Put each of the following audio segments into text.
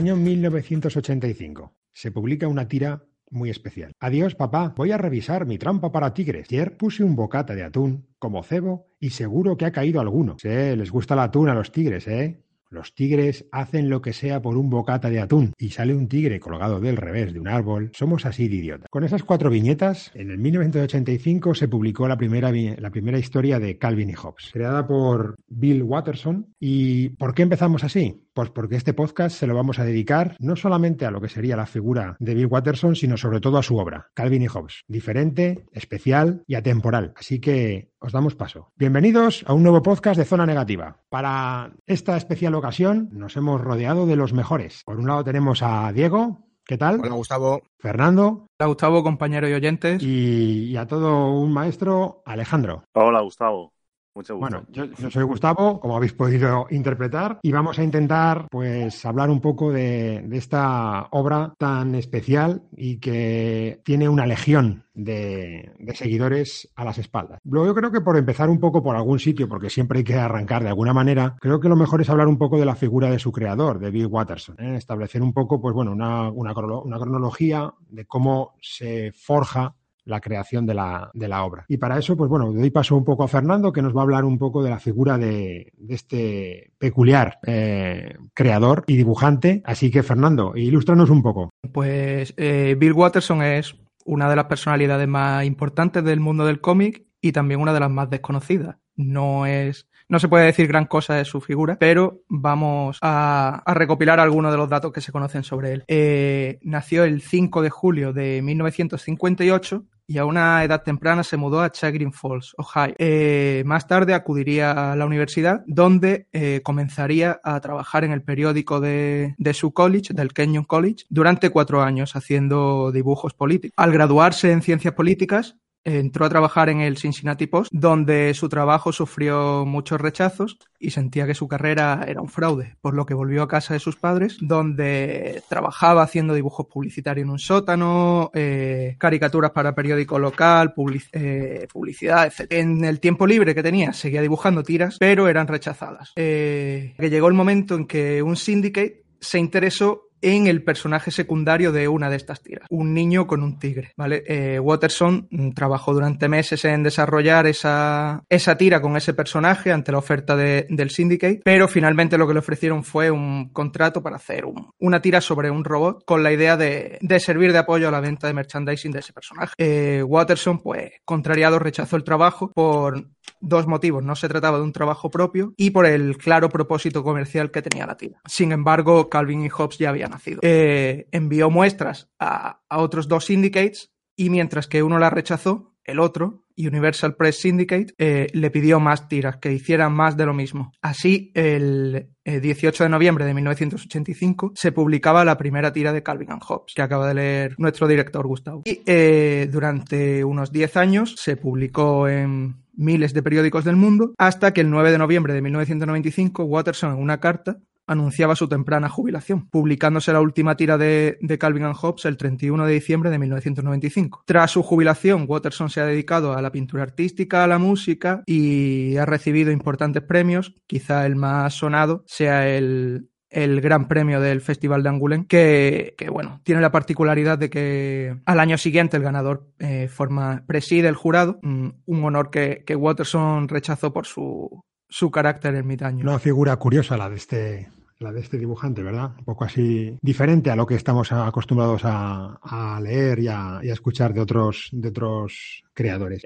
Año 1985. Se publica una tira muy especial. Adiós, papá. Voy a revisar mi trampa para tigres. Ayer puse un bocata de atún como cebo y seguro que ha caído alguno. Sí, les gusta el atún a los tigres, ¿eh? Los tigres hacen lo que sea por un bocata de atún y sale un tigre colgado del revés de un árbol. Somos así de idiotas. Con esas cuatro viñetas, en el 1985 se publicó la primera, la primera historia de Calvin y Hobbes, creada por Bill Watterson. ¿Y por qué empezamos así? Pues porque este podcast se lo vamos a dedicar no solamente a lo que sería la figura de Bill Watterson, sino sobre todo a su obra, Calvin y Hobbes. Diferente, especial y atemporal. Así que os damos paso. Bienvenidos a un nuevo podcast de Zona Negativa. Para esta especial ocasión nos hemos rodeado de los mejores. Por un lado tenemos a Diego. ¿Qué tal? Hola, Gustavo. Fernando. Hola, Gustavo, compañero y oyentes. Y, y a todo un maestro, Alejandro. Hola, Gustavo. Mucho gusto. Bueno, yo, soy Gustavo, como habéis podido interpretar, y vamos a intentar, pues, hablar un poco de, esta obra tan especial y que tiene una legión de, de, seguidores a las espaldas. Luego yo creo que por empezar un poco por algún sitio, porque siempre hay que arrancar de alguna manera, creo que lo mejor es hablar un poco de la figura de su creador, de Bill Watterson, ¿eh? establecer un poco, pues bueno, una, una, una cronología de cómo se forja la creación de la, de la, obra. Y para eso, pues bueno, doy paso un poco a Fernando, que nos va a hablar un poco de la figura de, este peculiar eh, creador y dibujante. Así que, Fernando, ilústranos un poco. Pues eh, Bill Watterson es una de las personalidades más importantes del mundo del cómic y también una de las más desconocidas. No es no se puede decir gran cosa de su figura, pero vamos a, a recopilar algunos de los datos que se conocen sobre él. Eh, nació el 5 de julio de 1958 y a una edad temprana se mudó a Chagrin Falls, Ohio. Eh, más tarde acudiría a la universidad, donde eh, comenzaría a trabajar en el periódico de, de, su college, del Kenyon College, durante cuatro años haciendo dibujos políticos. Al graduarse en ciencias políticas, entró a trabajar en el Cincinnati Post, donde su trabajo sufrió muchos rechazos y sentía que su carrera era un fraude, por lo que volvió a casa de sus padres, donde trabajaba haciendo dibujos publicitarios en un sótano, eh, caricaturas para periódico local, eh, publicidad, etc. En el tiempo libre que tenía seguía dibujando tiras, pero eran rechazadas. Eh, que llegó el momento en que un syndicate se interesó en el personaje secundario de una de estas tiras, un niño con un tigre, ¿vale? Eh, Watterson trabajó durante meses en desarrollar esa, esa tira con ese personaje ante la oferta de, del Syndicate, pero finalmente lo que le ofrecieron fue un contrato para hacer un, una tira sobre un robot con la idea de, de, servir de apoyo a la venta de merchandising de ese personaje. Eh, Watterson, pues, contrariado, rechazó el trabajo por dos motivos. No se trataba de un trabajo propio y por el claro propósito comercial que tenía la tira. Sin embargo, Calvin y Hobbes ya había nacido. Eh, envió muestras a, a, otros dos syndicates y mientras que uno la rechazó, el otro, Universal Press Syndicate, eh, le pidió más tiras, que hicieran más de lo mismo. Así, el eh, 18 de noviembre de 1985 se publicaba la primera tira de Calvin and Hobbes, que acaba de leer nuestro director Gustavo. Y eh, durante unos 10 años se publicó en miles de periódicos del mundo, hasta que el 9 de noviembre de 1995 Watterson en una carta anunciaba su temprana jubilación, publicándose la última tira de, Calvin and Hobbes el 31 de diciembre de 1995. Tras su jubilación, Watterson se ha dedicado a la pintura artística, a la música y ha recibido importantes premios. Quizá el más sonado sea el, gran premio del Festival de Angoulême, que, bueno, tiene la particularidad de que al año siguiente el ganador eh, forma, preside el jurado, un honor que, que Watterson rechazó por su carácter ermitaño. Una figura curiosa la de este la de este dibujante, ¿verdad? Un poco así diferente a lo que estamos acostumbrados a, a leer y a, y a, escuchar de otros, de otros creadores.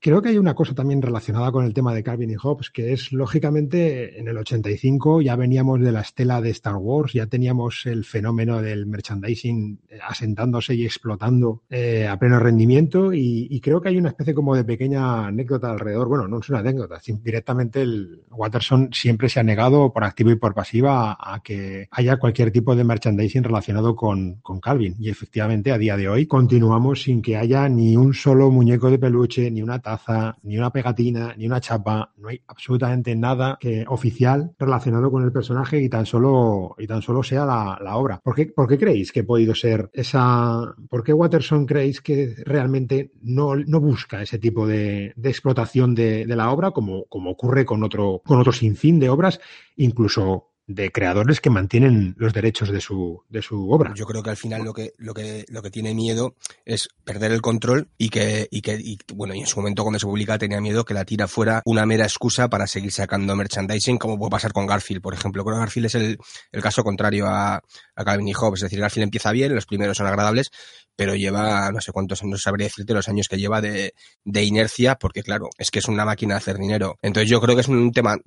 Creo que hay una cosa también relacionada con el tema de Calvin y Hobbes, que es, lógicamente, en el 85 ya veníamos de la estela de Star Wars, ya teníamos el fenómeno del merchandising asentándose y explotando eh, a pleno rendimiento y, y, creo que hay una especie como de pequeña anécdota alrededor. Bueno, no es una anécdota, directamente el Watterson siempre se ha negado por activo y por pasiva a, a que haya cualquier tipo de merchandising relacionado con, con Calvin y efectivamente a día de hoy continuamos sin que haya ni un solo muñeco de peluche, ni una taza, ni una pegatina, ni una chapa, no hay absolutamente nada que, oficial relacionado con el personaje y tan solo, y tan solo sea la, la obra. ¿Por qué, ¿Por qué, creéis que ha podido ser esa... ¿Por qué Watterson creéis que realmente no, no busca ese tipo de, de explotación de, de, la obra como, como ocurre con otro, con otro sinfín de obras, incluso de creadores que mantienen los derechos de su, de su obra. Yo creo que al final lo que, lo que, lo que tiene miedo es perder el control y que, y que, bueno, y en su momento cuando se publica tenía miedo que la tira fuera una mera excusa para seguir sacando merchandising, como puede pasar con Garfield, por ejemplo. Creo que Garfield es el, el caso contrario a, a Calvin y Hobbes. Es decir, Garfield empieza bien, los primeros son agradables, pero lleva no sé cuántos, no sabría decirte los años que lleva de, de inercia, porque claro, es que es una máquina de hacer dinero. Entonces yo creo que es un tema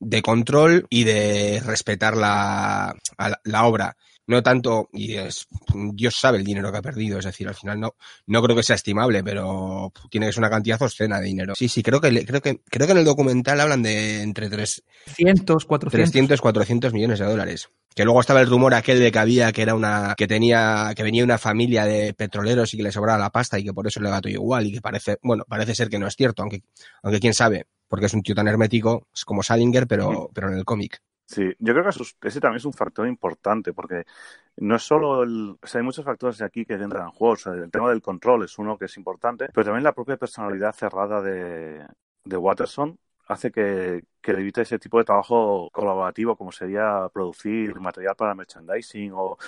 de control y de respetar la, la, obra. No tanto, y es, Dios sabe el dinero que ha perdido, es decir, al final no, no creo que sea estimable, pero tiene que ser una cantidad obscena de dinero. Sí, sí, creo que, creo que, creo que en el documental hablan de entre 300, 400. 300, 400 millones de dólares. Que luego estaba el rumor aquel de que había que era una, que tenía, que venía una familia de petroleros y que le sobraba la pasta y que por eso le gato igual y que parece, bueno, parece ser que no es cierto, aunque, aunque quién sabe porque es un tío tan hermético, es como Salinger, pero, pero en el cómic. Sí, yo creo que ese también es un factor importante, porque no es solo el. O sea, hay muchos factores aquí que entran en juego. el tema del control es uno que es importante, pero también la propia personalidad cerrada de, de Watterson hace que, que evite ese tipo de trabajo colaborativo, como sería producir material para merchandising o,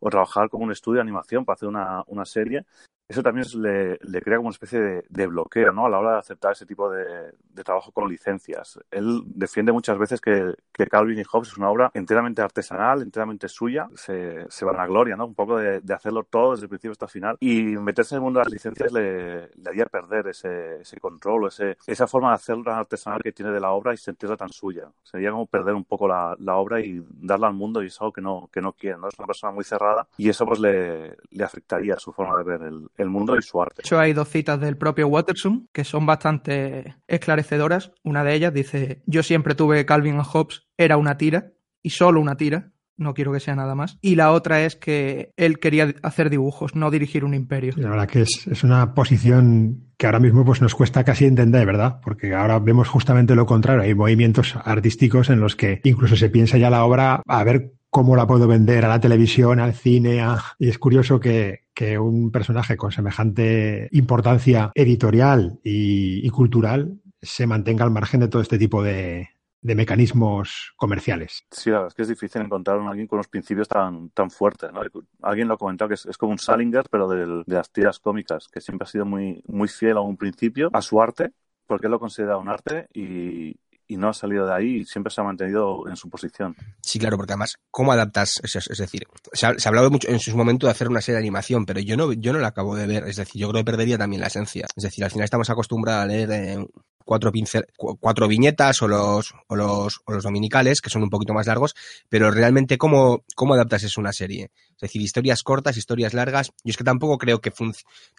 o trabajar como un estudio de animación para hacer una, una serie eso también le, le, crea como una especie de, de, bloqueo ¿no? a la hora de aceptar ese tipo de, de, trabajo con licencias. Él defiende muchas veces que, que, Calvin y Hobbes es una obra enteramente artesanal, enteramente suya. Se, se van a gloria, ¿no? un poco de, hacerlo todo desde el principio hasta el final. Y meterse en el mundo de las licencias le, le haría perder ese, ese control ese, esa forma de hacerlo tan artesanal que tiene de la obra y sentirla tan suya. Sería como perder un poco la, la, obra y darla al mundo y es algo que no, que no quiere. ¿no? Es una persona muy cerrada y eso pues le, le afectaría su forma de ver el, el mundo y su arte. De hecho, hay dos citas del propio Watterson que son bastante esclarecedoras. Una de ellas dice, yo siempre tuve Calvin Hobbes, era una tira, y solo una tira, no quiero que sea nada más. Y la otra es que él quería hacer dibujos, no dirigir un imperio. La verdad que es, es, una posición que ahora mismo pues, nos cuesta casi entender, ¿verdad? Porque ahora vemos justamente lo contrario. Hay movimientos artísticos en los que incluso se piensa ya la obra a ver cómo la puedo vender a la televisión, al cine. Y es curioso que, que, un personaje con semejante importancia editorial y, y, cultural se mantenga al margen de todo este tipo de, de mecanismos comerciales. Sí, la verdad es que es difícil encontrar a alguien con unos principios tan, tan fuertes. ¿no? Alguien lo ha comentado que es, es como un Salinger, pero del, de las tiras cómicas, que siempre ha sido muy, muy fiel a un principio, a su arte, porque él lo considera un arte y, y no ha salido de ahí y siempre se ha mantenido en su posición. Sí, claro, porque además, ¿cómo adaptas? Es, es decir, se ha, se ha, hablado mucho en su momento de hacer una serie de animación, pero yo no, yo no la acabo de ver. Es decir, yo creo que perdería también la esencia. Es decir, al final estamos acostumbrados a leer eh, cuatro, pincel, cuatro viñetas o los, o, los, o los dominicales, que son un poquito más largos, pero realmente, ¿cómo, cómo adaptas eso a una serie? Es decir, historias cortas, historias largas. Yo es que tampoco creo que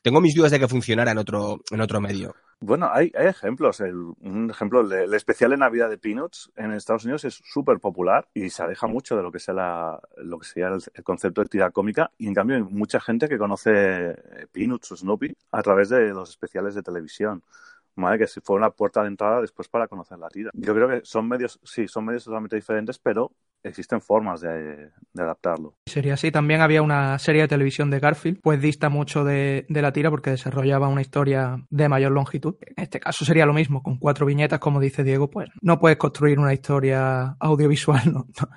tengo mis dudas de que funcionara en otro, en otro medio. Bueno, hay, hay ejemplos. El, un ejemplo, el, el, especial de Navidad de Peanuts en Estados Unidos es súper popular y se aleja mucho de lo que sea la, lo que sea el, el, concepto de tira cómica. Y en cambio, hay mucha gente que conoce Peanuts o Snoopy a través de los especiales de televisión. ¿Vale? Que si fue una puerta de entrada después para conocer la tira. Yo creo que son medios, sí, son medios totalmente diferentes, pero existen formas de, de, adaptarlo. Sería así. También había una serie de televisión de Garfield, pues dista mucho de, de, la tira porque desarrollaba una historia de mayor longitud. En este caso sería lo mismo, con cuatro viñetas, como dice Diego, pues no puedes construir una historia audiovisual, no, no,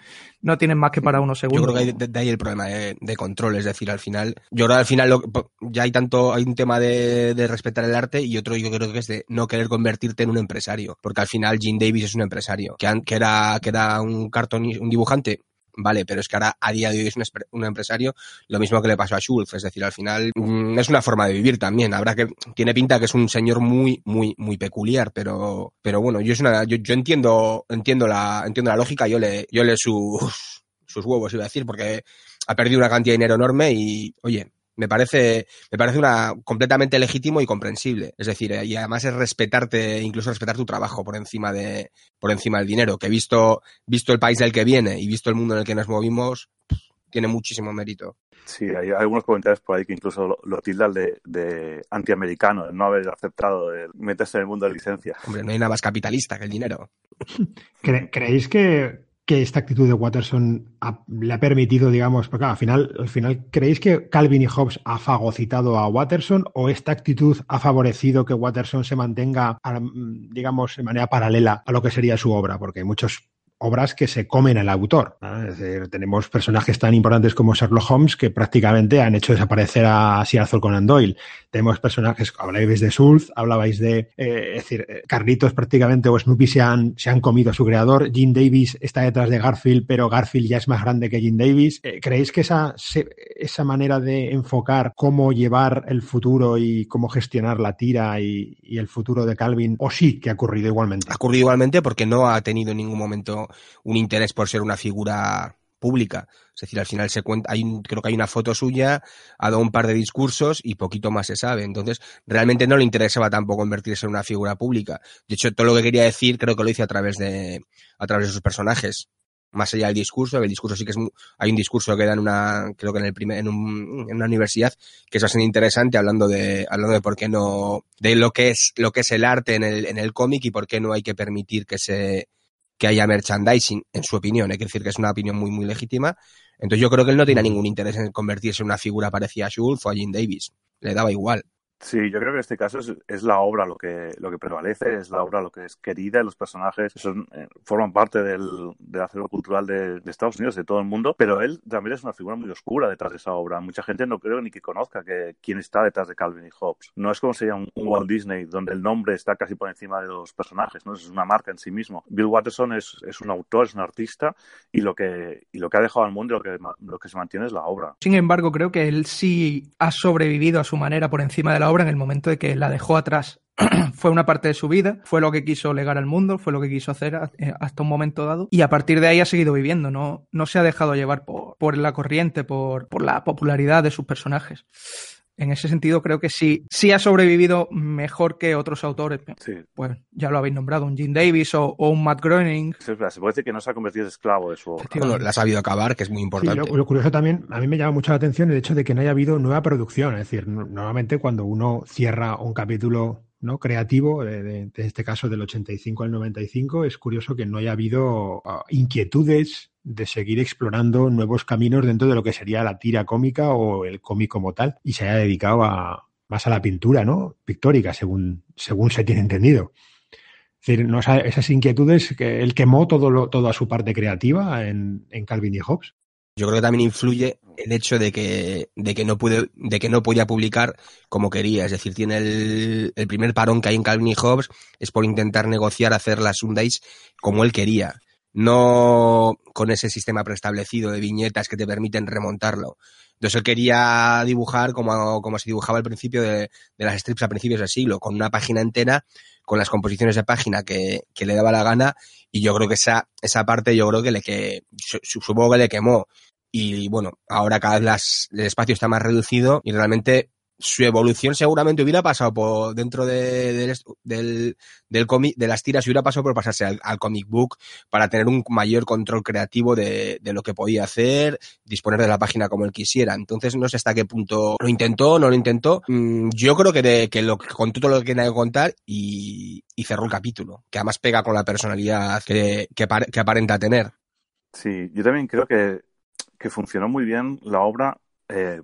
no tienes más que para unos segundos. Yo creo que hay, de, de ahí el problema de, de, control, es decir, al final, yo creo que al final lo, ya hay tanto, hay un tema de, de respetar el arte y otro yo creo que es de no querer convertirte en un empresario, porque al final Jim Davis es un empresario, que, que era, que era un cartón, dibujante vale, pero es que ahora a día de hoy es un, un, empresario, lo mismo que le pasó a Schultz, es decir, al final mmm, es una forma de vivir también, habrá que, tiene pinta que es un señor muy, muy, muy peculiar, pero, pero bueno, yo es una, yo, yo entiendo, entiendo la, entiendo la lógica, yo le, yo le sus, sus huevos, iba a decir, porque ha perdido una cantidad de dinero enorme y, oye, me parece, me parece una completamente legítimo y comprensible. Es decir, y además es respetarte, incluso respetar tu trabajo por encima de, por encima del dinero, que visto, visto el país del que viene y visto el mundo en el que nos movimos, tiene muchísimo mérito. Sí, hay algunos comentarios por ahí que incluso lo, lo tildan de, de antiamericano, de no haber aceptado meterse en el mundo de licencia. Hombre, no hay nada más capitalista que el dinero. ¿Cre ¿Creéis que que esta actitud de Watterson le ha permitido, digamos, porque al final, al final, ¿creéis que Calvin y Hobbes ha fagocitado a Watterson o esta actitud ha favorecido que Watterson se mantenga, digamos, de manera paralela a lo que sería su obra? Porque muchos obras que se comen al autor. Es decir, tenemos personajes tan importantes como Sherlock Holmes que prácticamente han hecho desaparecer a Sir Arthur Conan Doyle. Tenemos personajes, hablabais de Sulz, hablabais de, eh, es decir, eh, Carlitos prácticamente o Snoopy se han, se han comido a su creador. Jim Davis está detrás de Garfield, pero Garfield ya es más grande que Jim Davis. Eh, ¿Creéis que esa, esa manera de enfocar cómo llevar el futuro y cómo gestionar la tira y, y el futuro de Calvin, o sí que ha ocurrido igualmente? Ha ocurrido igualmente porque no ha tenido en ningún momento un interés por ser una figura pública. Es decir, al final se cuenta, hay creo que hay una foto suya, ha dado un par de discursos y poquito más se sabe. Entonces, realmente no le interesaba tampoco convertirse en una figura pública. De hecho, todo lo que quería decir creo que lo hice a través de, a través de sus personajes. Más allá del discurso, el discurso sí que es hay un discurso que da en una, creo que en el primer, en, un, en una universidad, que es bastante interesante hablando de, hablando de por qué no, de lo que es, lo que es el arte en el, en el cómic y por qué no hay que permitir que se, que haya merchandising, en su opinión. Hay que decir que es una opinión muy, muy legítima. Entonces yo creo que él no tiene ningún interés en convertirse en una figura parecida a Schultz o a Jim Davis. Le daba igual. Sí, yo creo que en este caso es, es, la obra lo que, lo que prevalece, es la obra lo que es querida, los personajes son, eh, forman parte del, del acervo cultural de, de, Estados Unidos, de todo el mundo, pero él también es una figura muy oscura detrás de esa obra. Mucha gente no creo ni que conozca que, quién está detrás de Calvin y Hobbes. No es como sería un, un, Walt Disney, donde el nombre está casi por encima de los personajes, ¿no? Es una marca en sí mismo. Bill Watterson es, es un autor, es un artista, y lo que, y lo que ha dejado al mundo y lo que, lo que se mantiene es la obra. Sin embargo, creo que él sí ha sobrevivido a su manera por encima de la en el momento de que la dejó atrás. fue una parte de su vida, fue lo que quiso legar al mundo, fue lo que quiso hacer eh, hasta un momento dado y a partir de ahí ha seguido viviendo, no, no se ha dejado llevar por, por la corriente, por, por la popularidad de sus personajes en ese sentido creo que sí, sí ha sobrevivido mejor que otros autores. Sí. Pues ya lo habéis nombrado, un Jim Davis o, o un Matt Groening. Sí, se puede decir que no se ha convertido en esclavo de su obra. Bueno, la ha sabido acabar, que es muy importante. Sí, lo, lo, curioso también, a mí me llama mucho la atención el hecho de que no haya habido nueva producción. Es decir, normalmente cuando uno cierra un capítulo ¿no? creativo, de, de, de, este caso del 85 al 95, es curioso que no haya habido uh, inquietudes de seguir explorando nuevos caminos dentro de lo que sería la tira cómica o el cómic como tal, y se haya dedicado a, más a la pintura, ¿no? Pictórica, según, según se tiene entendido. Es decir, no, esas inquietudes que él quemó todo lo, toda su parte creativa en, en Calvin y Hobbes. Yo creo que también influye el hecho de que, de que no pude, de que no podía publicar como quería. Es decir, tiene el, el primer parón que hay en Calvin y Hobbes es por intentar negociar hacer las Sundays como él quería. No con ese sistema preestablecido de viñetas que te permiten remontarlo. Entonces él quería dibujar como, como se dibujaba al principio de, de, las strips a principios del siglo, con una página entera, con las composiciones de página que, que le daba la gana, y yo creo que esa, esa parte yo creo que le que supongo que le quemó y bueno, ahora cada vez las, el espacio está más reducido y realmente su evolución seguramente hubiera pasado por dentro de, de, del, del de las tiras, hubiera pasado por pasarse al, al, comic book para tener un mayor control creativo de, de, lo que podía hacer, disponer de la página como él quisiera. Entonces no sé hasta qué punto lo intentó, no lo intentó. Mm, yo creo que, de, que todo lo que quería contar y, y, cerró el capítulo, que además pega con la personalidad que, que, que aparenta tener. Sí, yo también creo que que funcionó muy bien la obra. Eh,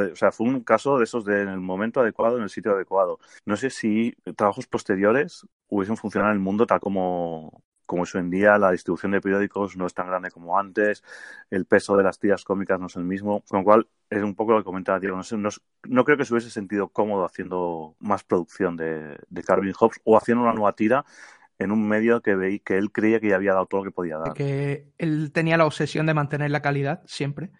o sea, fue un caso de esos de en el momento adecuado, en el sitio adecuado. No sé si trabajos posteriores hubiesen funcionado en el mundo tal como, como es hoy en día, la distribución de periódicos no es tan grande como antes, el peso de las tiras cómicas no es el mismo, con lo cual es un poco lo que comentaba Diego, no, sé, no, no creo que se hubiese sentido cómodo haciendo más producción de, de Calvin Hobbes o haciendo una nueva tira en un medio que veí que él creía que ya había dado todo lo que podía dar. Que él tenía la obsesión de mantener la calidad siempre.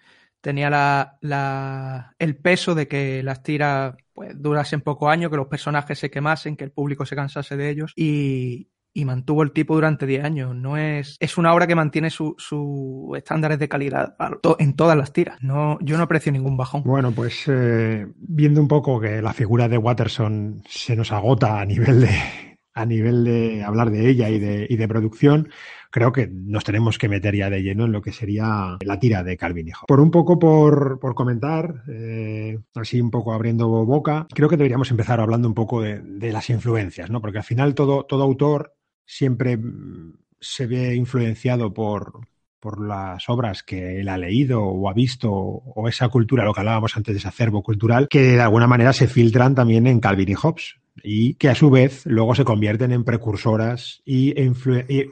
Tenía la, la, el peso de que las tiras pues, durasen poco años, que los personajes se quemasen, que el público se cansase de ellos. Y, y mantuvo el tipo durante 10 años. No es, es una obra que mantiene sus su estándares de calidad en todas las tiras. No, yo no aprecio ningún bajón. Bueno, pues eh, viendo un poco que la figura de Watterson se nos agota a nivel de, a nivel de hablar de ella y de, y de producción, creo que nos tenemos que meter ya de lleno en lo que sería la tira de Calvin Hijo. Por un poco por, por comentar, eh, así un poco abriendo boca, creo que deberíamos empezar hablando un poco de, las influencias, ¿no? Porque al final todo, todo autor siempre se ve influenciado por, por las obras que él ha leído o ha visto o esa cultura, lo que hablábamos antes de ese acervo cultural, que de alguna manera se filtran también en Calvin y Hobbes. Y que a su vez luego se convierten en precursoras y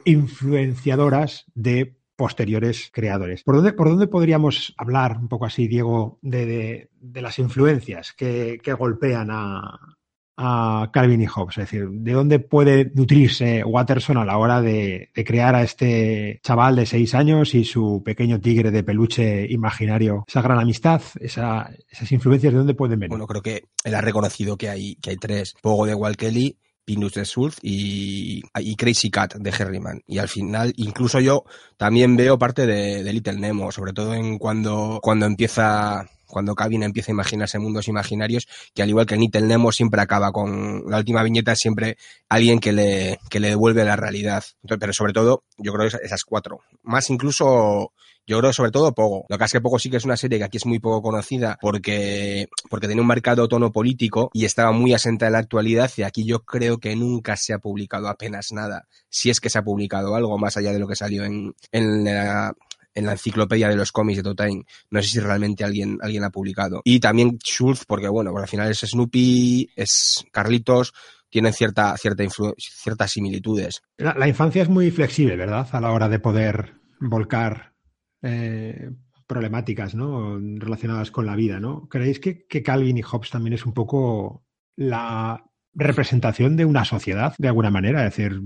influenciadoras de posteriores creadores. ¿Por dónde, por dónde podríamos hablar un poco así, Diego, de, las influencias que, golpean a, Calvin y Hobbes? Es decir, ¿de dónde puede nutrirse Watterson a la hora de, crear a este chaval de seis años y su pequeño tigre de peluche imaginario? Esa gran amistad, esas influencias, ¿de dónde pueden venir? Bueno, creo que él ha reconocido que hay, que hay tres. Pogo de Walt Kelly, Pinus de Sulf y, Crazy Cat de Herriman. Y al final, incluso yo también veo parte de, Little Nemo, sobre todo en cuando, cuando empieza cuando Calvin empieza a imaginarse mundos imaginarios, que al igual que Little Nemo siempre acaba con la última viñeta, siempre alguien que le, que le devuelve la realidad. pero sobre todo, yo creo que esas cuatro. Más incluso yo creo sobre todo Pogo. Lo que es que Pogo sí que es una serie que aquí es muy poco conocida porque, porque tiene un marcado tono político y estaba muy asenta en la actualidad y aquí yo creo que nunca se ha publicado apenas nada. Si es que se ha publicado algo más allá de lo que salió en, en la en la enciclopedia de los cómics de Totine. No sé si realmente alguien, alguien ha publicado. Y también Schultz, porque bueno, al final es Snoopy, es Carlitos, tienen cierta, cierta ciertas similitudes. la, infancia es muy flexible, ¿verdad? A la hora de poder volcar eh, problemáticas ¿no? relacionadas con la vida. ¿no? ¿Creéis que, Calvin y Hobbes también es un poco la representación de una sociedad, de alguna manera? Es decir,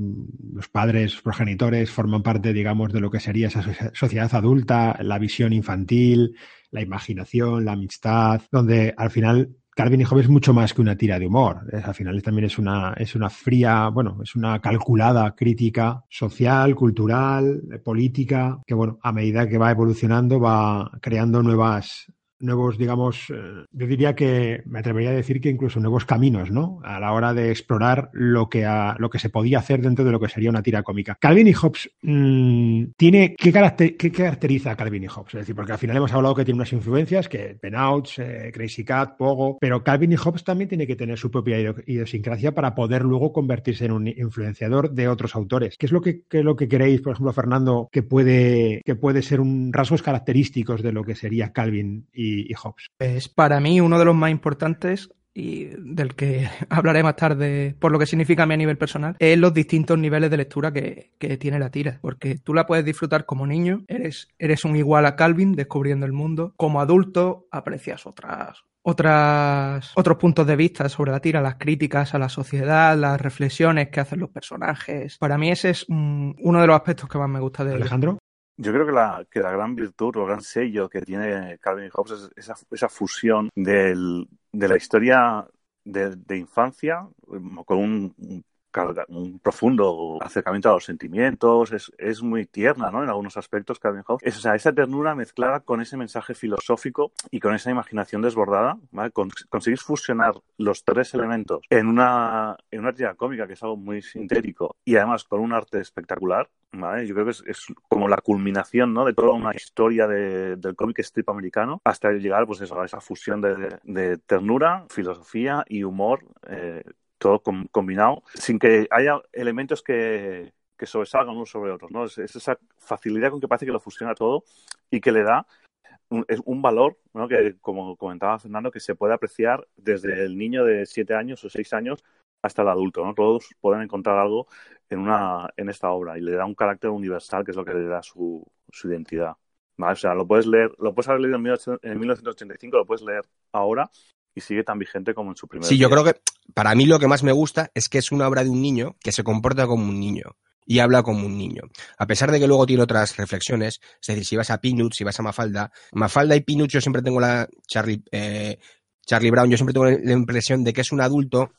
los padres, progenitores forman parte, digamos, de lo que sería esa sociedad adulta, la visión infantil, la imaginación, la amistad, donde al final Calvin y Hobbes es mucho más que una tira de humor. al final también es una, es una fría, bueno, es una calculada crítica social, cultural, política, que bueno, a medida que va evolucionando va creando nuevas, nuevos, digamos, eh, yo diría que me atrevería a decir que incluso nuevos caminos, ¿no? A la hora de explorar lo que, lo que se podía hacer dentro de lo que sería una tira cómica. Calvin y Hobbes mm, tiene, ¿qué, caracteriza a Calvin y Hobbes? Es decir, porque al final hemos hablado que tiene unas influencias, que Penouts, eh, Crazy Cat, Pogo, pero Calvin y Hobbes también tiene que tener su propia idiosincrasia para poder luego convertirse en un influenciador de otros autores. ¿Qué es lo que, lo que queréis, por ejemplo, Fernando, que puede, que puede ser un rasgos característicos de lo que sería Calvin y y, Hobbes? Es para mí uno de los más importantes y del que hablaré más tarde por lo que significa a mí a nivel personal, es los distintos niveles de lectura que, tiene la tira. Porque tú la puedes disfrutar como niño, eres, eres un igual a Calvin descubriendo el mundo. Como adulto, aprecias otras, otras, otros puntos de vista sobre la tira, las críticas a la sociedad, las reflexiones que hacen los personajes. Para mí ese es uno de los aspectos que más me gusta de Alejandro. Yo creo que la, que la gran virtud o el gran sello que tiene Calvin Hobbes es esa, esa fusión del, de la historia de, de infancia con un, un profundo acercamiento a los sentimientos, es, es muy tierna, ¿no? En algunos aspectos, Calvin Hobbes. Es, o sea, esa ternura mezclada con ese mensaje filosófico y con esa imaginación desbordada, ¿vale? conseguís fusionar los tres elementos en una, en una tira cómica que es algo muy sintético y además con un arte espectacular, ¿vale? Yo creo que es, es como la culminación, ¿no? De toda una historia de, del cómic strip americano hasta llegar, pues eso, a esa fusión de, de ternura, filosofía y humor eh, todo combinado, sin que haya elementos que, sobresalgan unos sobre otros, ¿no? Es, esa facilidad con que parece que lo fusiona todo y que le da un, un valor. Que, como comentaba Fernando, que se puede apreciar desde el niño de siete años o seis años hasta el adulto, ¿no? Todos pueden encontrar algo en, una, en esta obra y le da un carácter universal que es lo que le da su, su identidad. O sea, lo puedes leer, lo puedes haber leído en 1985, lo puedes leer ahora y sigue tan vigente como en su primer Sí, yo creo que para mí lo que más me gusta es que es una obra de un niño que se comporta como un niño y habla como un niño. A pesar de que luego tiene otras reflexiones, es decir, si vas a Peanuts, si vas a Mafalda, Mafalda y Peanuts yo siempre tengo la Charlie, eh, Charlie Brown, yo siempre tengo la impresión de que es un adulto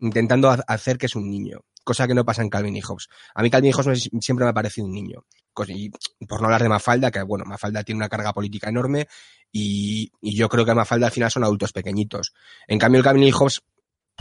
intentando hacer que es un niño, cosa que no pasa en Calvin y Hobbes. A mí Calvin y Hobbes siempre me ha parecido un niño. Y por no hablar de Mafalda, que bueno, Mafalda tiene una carga política enorme y, yo creo que Mafalda al final son adultos pequeñitos. En cambio, el Calvin y Hobbes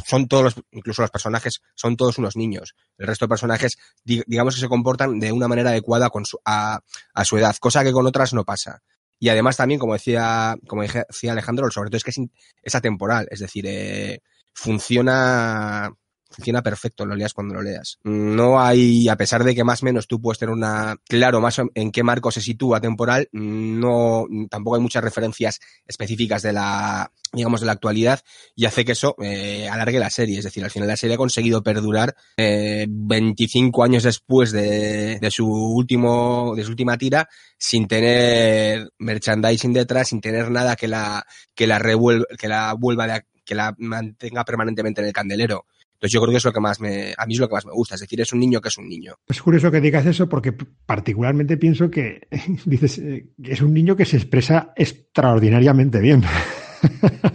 son todos, los, incluso los personajes, son todos unos niños. El resto de personajes, digamos que se comportan de una manera adecuada con su, a, a, su edad, cosa que con otras no pasa. Y además también, como decía, como decía Alejandro, sobre todo es que es, es atemporal, es decir, eh, funciona funciona perfecto, lo leas cuando lo leas. No hay, a pesar de que más o menos tú puedes tener una, claro, más en qué marco se sitúa temporal, no, tampoco hay muchas referencias específicas de la, digamos, de la actualidad y hace que eso eh, alargue la serie. Es decir, al final la serie ha conseguido perdurar eh, 25 años después de, de, su último, de su última tira sin tener merchandising detrás, sin tener nada que la, que la revuelva, que la vuelva de, que la mantenga permanentemente en el candelero. Entonces yo creo que es lo que más me, a mí es lo que más me gusta, es decir, es un niño que es un niño. Es curioso que digas eso porque particularmente pienso que dices eh, es un niño que se expresa extraordinariamente bien.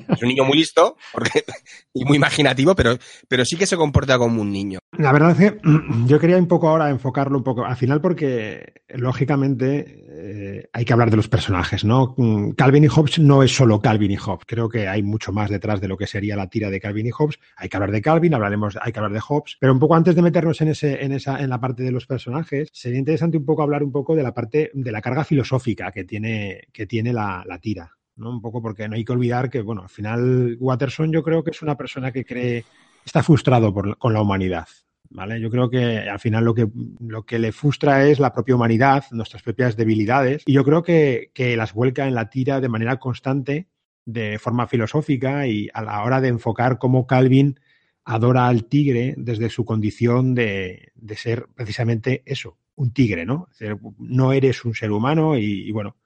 Es un niño muy listo y muy imaginativo, pero, pero sí que se comporta como un niño. La verdad es que yo quería un poco ahora enfocarlo un poco al final porque lógicamente eh, hay que hablar de los personajes, ¿no? Calvin y Hobbes no es solo Calvin y Hobbes, creo que hay mucho más detrás de lo que sería la tira de Calvin y Hobbes. Hay que hablar de Calvin, hablaremos, hay que hablar de Hobbes, pero un poco antes de meternos en ese, en esa, en la parte de los personajes, sería interesante un poco hablar un poco de la parte de la carga filosófica que tiene, que tiene la, la tira. ¿No? Un poco porque no hay que olvidar que, bueno, al final Watterson yo creo que es una persona que cree, está frustrado con la humanidad. ¿Vale? Yo creo que al final lo que, lo que le frustra es la propia humanidad, nuestras propias debilidades, y yo creo que, que las vuelca en la tira de manera constante, de forma filosófica, y a la hora de enfocar cómo Calvin adora al tigre desde su condición de, de ser precisamente eso, un tigre, ¿no? No eres un ser humano y bueno,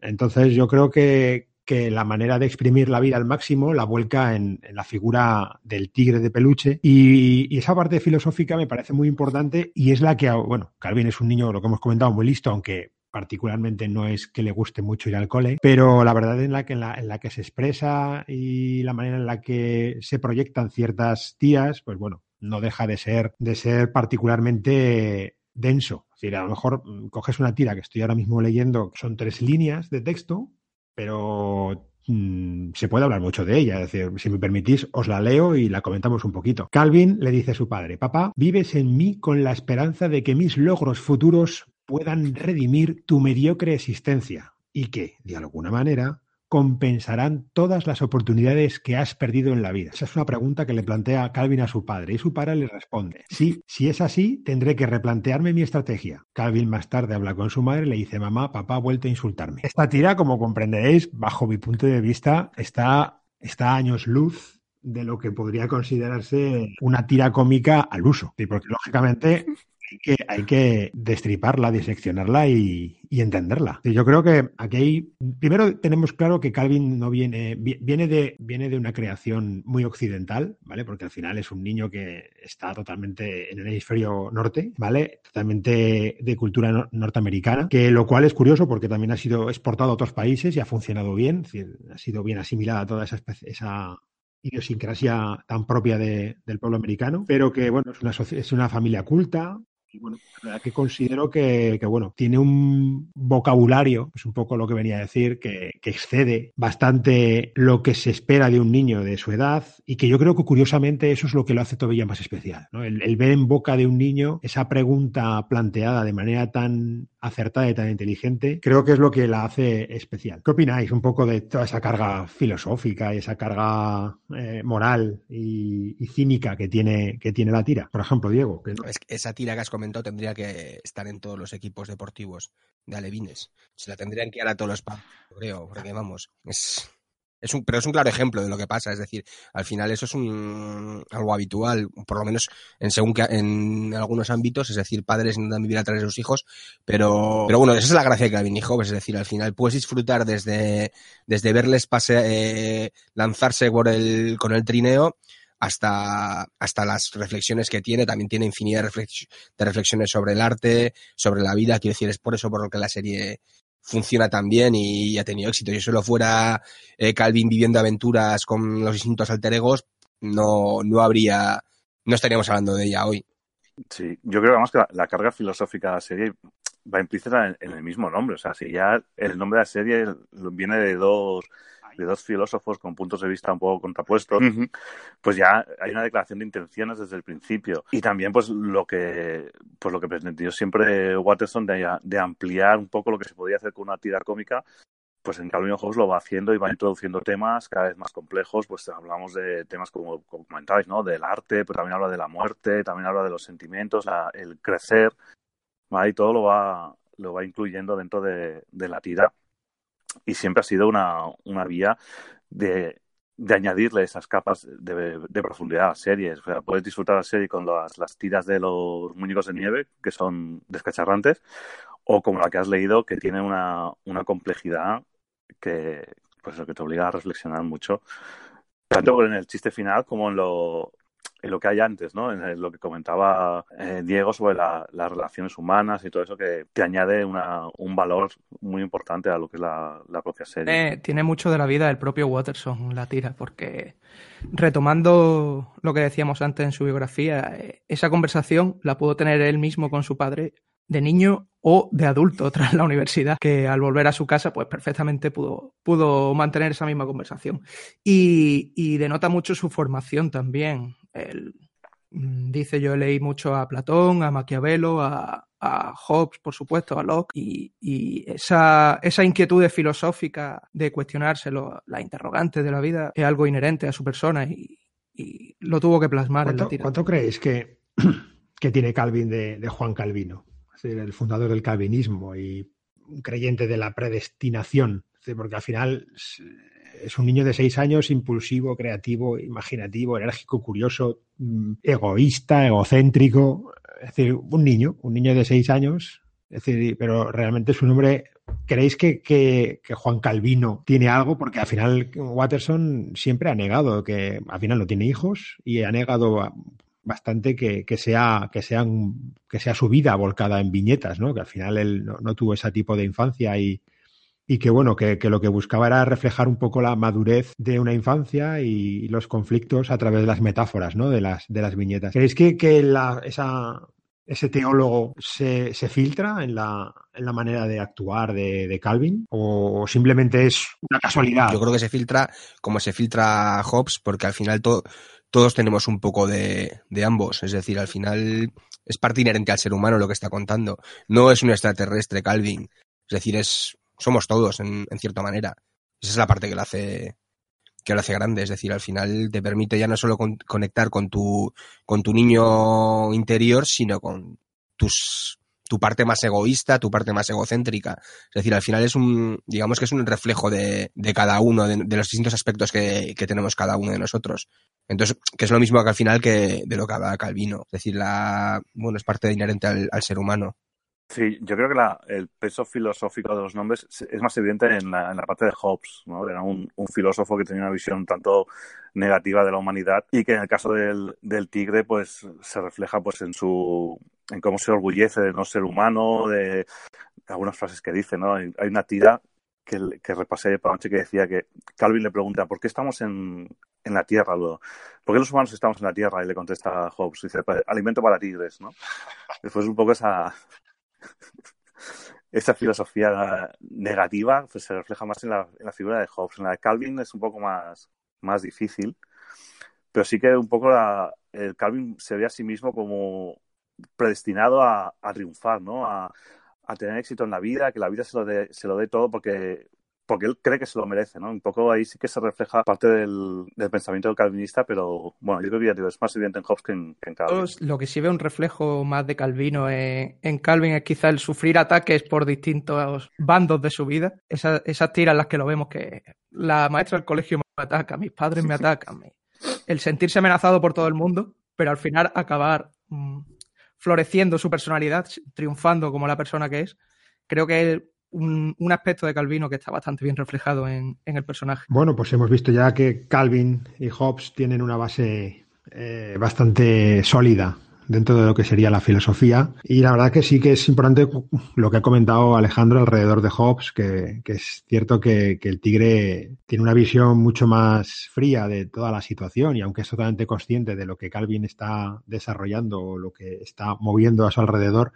entonces yo creo que, que, la manera de exprimir la vida al máximo la vuelca en, la figura del tigre de peluche y, y, esa parte filosófica me parece muy importante y es la que, bueno, Calvin es un niño, lo que hemos comentado, muy listo, aunque particularmente no es que le guste mucho ir al cole, pero la verdad en la que, en la, en la que se expresa y la manera en la que se proyectan ciertas tías, pues bueno, no deja de ser, de ser particularmente denso. Es decir, a lo mejor coges una tira que estoy ahora mismo leyendo, son tres líneas de texto, pero mmm, se puede hablar mucho de ella. Es decir, si me permitís, os la leo y la comentamos un poquito. Calvin le dice a su padre, papá, vives en mí con la esperanza de que mis logros futuros puedan redimir tu mediocre existencia y que, de alguna manera, compensarán todas las oportunidades que has perdido en la vida? Esa es una pregunta que le plantea Calvin a su padre y su padre le responde, sí, si es así, tendré que replantearme mi estrategia. Calvin más tarde habla con su madre y le dice, mamá, papá ha vuelto a insultarme. Esta tira, como comprenderéis, bajo mi punto de vista, está, está años luz de lo que podría considerarse una tira cómica al uso. Porque, lógicamente, hay que, hay que destriparla, diseccionarla y, entenderla. Yo creo que aquí hay, primero tenemos claro que Calvin no viene, viene de, viene de una creación muy occidental, ¿vale? Porque al final es un niño que está totalmente en el hemisferio norte, ¿vale? Totalmente de cultura no, norteamericana, que lo cual es curioso porque también ha sido exportado a otros países y ha funcionado bien, ha sido bien asimilada toda esa, esa idiosincrasia tan propia de, del pueblo americano, pero que bueno, es una, es una familia culta, y bueno, la verdad que considero que, bueno, tiene un vocabulario, es un poco lo que venía a decir, que, excede bastante lo que se espera de un niño de su edad y que yo creo que curiosamente eso es lo que lo hace todavía más especial. El, ver en boca de un niño esa pregunta planteada de manera tan acertada y tan inteligente, creo que es lo que la hace especial. ¿Qué opináis un poco de toda esa carga filosófica y esa carga eh, moral y, cínica que tiene, que tiene la tira? Por ejemplo, Diego. Que esa tira que has comentado tendría que estar en todos los equipos deportivos de alevines. Se la tendrían que dar a todos los padres, creo, porque vamos, es, es un, pero es un claro ejemplo de lo que pasa. Es decir, al final eso es un, algo habitual, por lo menos en según que en algunos ámbitos, es decir, padres intentan vivir a través de sus hijos, pero, pero bueno, esa es la gracia de Calvin y Hobbes, es decir, al final puedes disfrutar desde, desde verles pase, eh, lanzarse por el, con el trineo hasta, hasta las reflexiones que tiene, también tiene infinidad de, reflex, de reflexiones sobre el arte, sobre la vida, quiero decir, es por eso por lo que la serie funciona tan bien y ha tenido éxito. Si solo fuera eh, Calvin viviendo aventuras con los distintos alter egos, no, no habría, no estaríamos hablando de ella hoy. Sí, yo creo además que la, carga filosófica de la serie va implícita en, el mismo nombre. O sea, si ya el nombre de la serie viene de dos de dos filósofos con puntos de vista un poco contrapuestos, uh -huh. pues ya hay una declaración de intenciones desde el principio. Y también, pues, lo que, pues, lo que pretendió siempre Watterson de, de ampliar un poco lo que se podía hacer con una tira cómica pues en Calvin Hobbes lo va haciendo y va introduciendo temas cada vez más complejos, pues hablamos de temas como, como comentabais, ¿no? Del arte, pero también habla de la muerte, también habla de los sentimientos, la, el crecer, ¿vale? Y todo lo va, lo va incluyendo dentro de, de la tira. Y siempre ha sido una, una vía de, de añadirle esas capas de, de, profundidad a series. O sea, puedes disfrutar la serie con las, las tiras de los muñecos de nieve, que son descacharrantes, o como la que has leído, que tiene una, una complejidad que, pues, que te obliga a reflexionar mucho, tanto en el chiste final como en lo, en lo que hay antes, ¿no? En lo que comentaba eh, Diego sobre la, las relaciones humanas y todo eso que te añade una, un valor muy importante a lo que es la, propia serie. Tiene, mucho de la vida del propio Watterson la tira, porque retomando lo que decíamos antes en su biografía, eh, esa conversación la pudo tener él mismo con su padre de niño o de adulto tras la universidad, que al volver a su casa, pues perfectamente pudo, pudo mantener esa misma conversación. Y denota mucho su formación también. Él, dice, yo leí mucho a Platón, a Maquiavelo, a, a Hobbes, por supuesto, a Locke, y, y esa, esa, inquietud filosófica de cuestionárselo, la interrogante de la vida, es algo inherente a su persona y, y lo tuvo que plasmar en la tira. ¿Cuánto creéis que, que tiene Calvin de, de Juan Calvino? el fundador del calvinismo y un creyente de la predestinación, porque al final es un niño de seis años, impulsivo, creativo, imaginativo, enérgico, curioso, mm, egoísta, egocéntrico, es decir, un niño, un niño de seis años, es decir, pero realmente su nombre ¿Creéis que, que, que, Juan Calvino tiene algo? Porque al final Watterson siempre ha negado que al final no tiene hijos y ha negado bastante que, que, sea, que, sean, que sea su vida volcada en viñetas, ¿no? Que al final él no, no tuvo ese tipo de infancia y, y que bueno, que, que, lo que buscaba era reflejar un poco la madurez de una infancia y los conflictos a través de las metáforas, ¿no? De las, de las viñetas. ¿Creéis que, que la, esa, ese teólogo se, se filtra en la, en la, manera de actuar de, de, Calvin? ¿O simplemente es una casualidad? Yo creo que se filtra como se filtra Hobbes, porque al final todo todos tenemos un poco de, de, ambos. Es decir, al final es parte inherente al ser humano lo que está contando. No es un extraterrestre, Calvin. Es decir, es, somos todos en, en cierta manera. Esa es la parte que lo hace que lo hace grande, es decir, al final te permite ya no solo con, conectar con tu, con tu niño interior, sino con tus, tu parte más egoísta, tu parte más egocéntrica. Es decir, al final es un, digamos que es un reflejo de, de cada uno, de, de, los distintos aspectos que, que, tenemos cada uno de nosotros. Entonces, que es lo mismo que al final que de lo que habla Calvino. Es decir, la, bueno, es parte inherente al ser humano. Sí, yo creo que la, el peso filosófico de los nombres es más evidente en la, en la parte de Hobbes, ¿no? Era un, filósofo que tenía una visión tanto negativa de la humanidad y que en el caso del, tigre, pues se refleja pues en su en cómo se orgullece de no ser humano, de algunas frases que dice, ¿no? Hay, una tira que, que repasé para noche que decía que Calvin le pregunta ¿por qué estamos en, en la Tierra? ¿Por qué los humanos estamos en la Tierra? Y le contesta Hobbes, dice, alimento para tigres, ¿no? Después un poco esa, esa filosofía negativa pues, se refleja más en la, en la, figura de Hobbes. En la de Calvin es un poco más, más difícil, pero sí que un poco el Calvin se ve a sí mismo como predestinado a, triunfar, ¿no? A, tener éxito en la vida, que la vida se lo se lo dé todo porque porque él cree que se lo merece, ¿no? Un poco ahí sí que se refleja parte del, del pensamiento calvinista, pero bueno, yo creo que ya digo, es más evidente en Hobbes que en, que en Calvin. Lo que sí ve un reflejo más de Calvino en, en, Calvin es quizá el sufrir ataques por distintos bandos de su vida. Esa, esas tiras en las que lo vemos que la maestra del colegio me ataca, mis padres me atacan, el sentirse amenazado por todo el mundo, pero al final acabar mmm, floreciendo su personalidad, triunfando como la persona que es. Creo que él un, aspecto de Calvino que está bastante bien reflejado en, el personaje. Bueno, pues hemos visto ya que Calvin y Hobbes tienen una base eh, bastante sólida dentro de lo que sería la filosofía. Y la verdad que sí que es importante lo que ha comentado Alejandro alrededor de Hobbes, que, que es cierto que, que, el tigre tiene una visión mucho más fría de toda la situación y aunque es totalmente consciente de lo que Calvin está desarrollando o lo que está moviendo a su alrededor,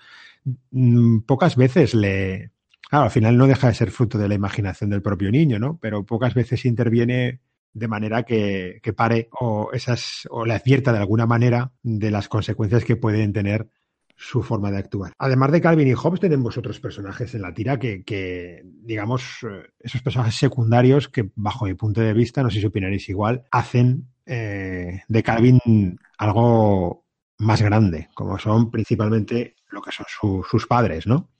mm, pocas veces le, Claro, al final no deja de ser fruto de la imaginación del propio niño, ¿no? Pero pocas veces interviene de manera que, que pare o esas o le advierta de alguna manera de las consecuencias que pueden tener su forma de actuar. Además de Calvin y Hobbes, tenemos otros personajes en la tira que, digamos, eh, esos personajes secundarios que, bajo mi punto de vista, no sé si opinaréis igual, hacen eh, de Calvin algo más grande, como son principalmente lo que son sus padres, ¿no?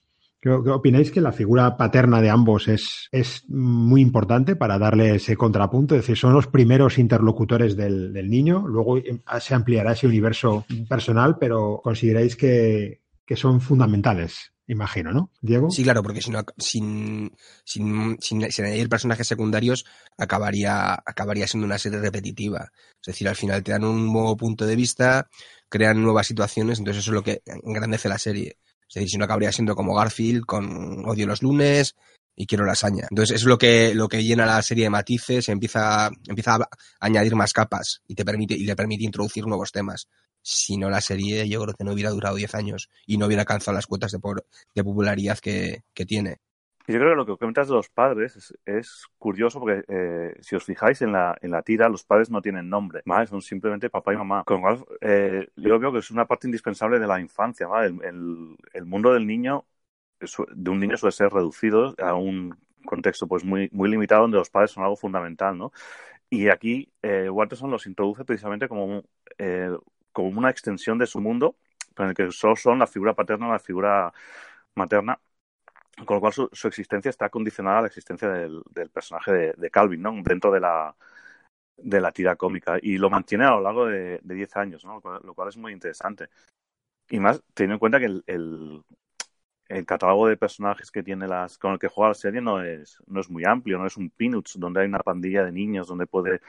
¿Qué, opináis que la figura paterna de ambos es, es, muy importante para darle ese contrapunto? Es decir, son los primeros interlocutores del, niño, luego se ampliará ese universo personal, pero consideráis que, son fundamentales imagino, ¿no? Diego. Sí, claro, porque si no, sin, sin, sin, añadir personajes secundarios, acabaría, acabaría siendo una serie repetitiva. Es decir, al final te dan un nuevo punto de vista, crean nuevas situaciones, entonces eso es lo que engrandece la serie. Es decir, si no acabaría siendo como Garfield con odio los lunes y quiero lasaña. Entonces es lo que, lo que llena la serie de matices, empieza, empieza a añadir más capas y te permite, y le permite introducir nuevos temas. Si no la serie yo creo que no hubiera durado 10 años y no hubiera alcanzado las cuotas de, de popularidad que, que tiene. Yo creo que lo que comentas de los padres es, curioso porque eh, si os fijáis en la, en la tira, los padres no tienen nombre, son simplemente papá y mamá. Con lo cual, eh, yo veo que es una parte indispensable de la infancia. El, el, mundo del niño, de un niño suele ser reducido a un contexto pues muy, muy limitado donde los padres son algo fundamental. ¿no? Y aquí eh, los introduce precisamente como, eh, como una extensión de su mundo, en el que solo son la figura paterna la figura materna con lo cual su, existencia está condicionada a la existencia del, personaje de, Calvin, ¿no? Dentro de la, de la tira cómica. Y lo mantiene a lo largo de 10 años, ¿no? Lo cual, es muy interesante. Y más teniendo en cuenta que el, el, catálogo de personajes que tiene las con el que juega la serie no es, no es muy amplio, no es un Peanuts donde hay una pandilla de niños donde puede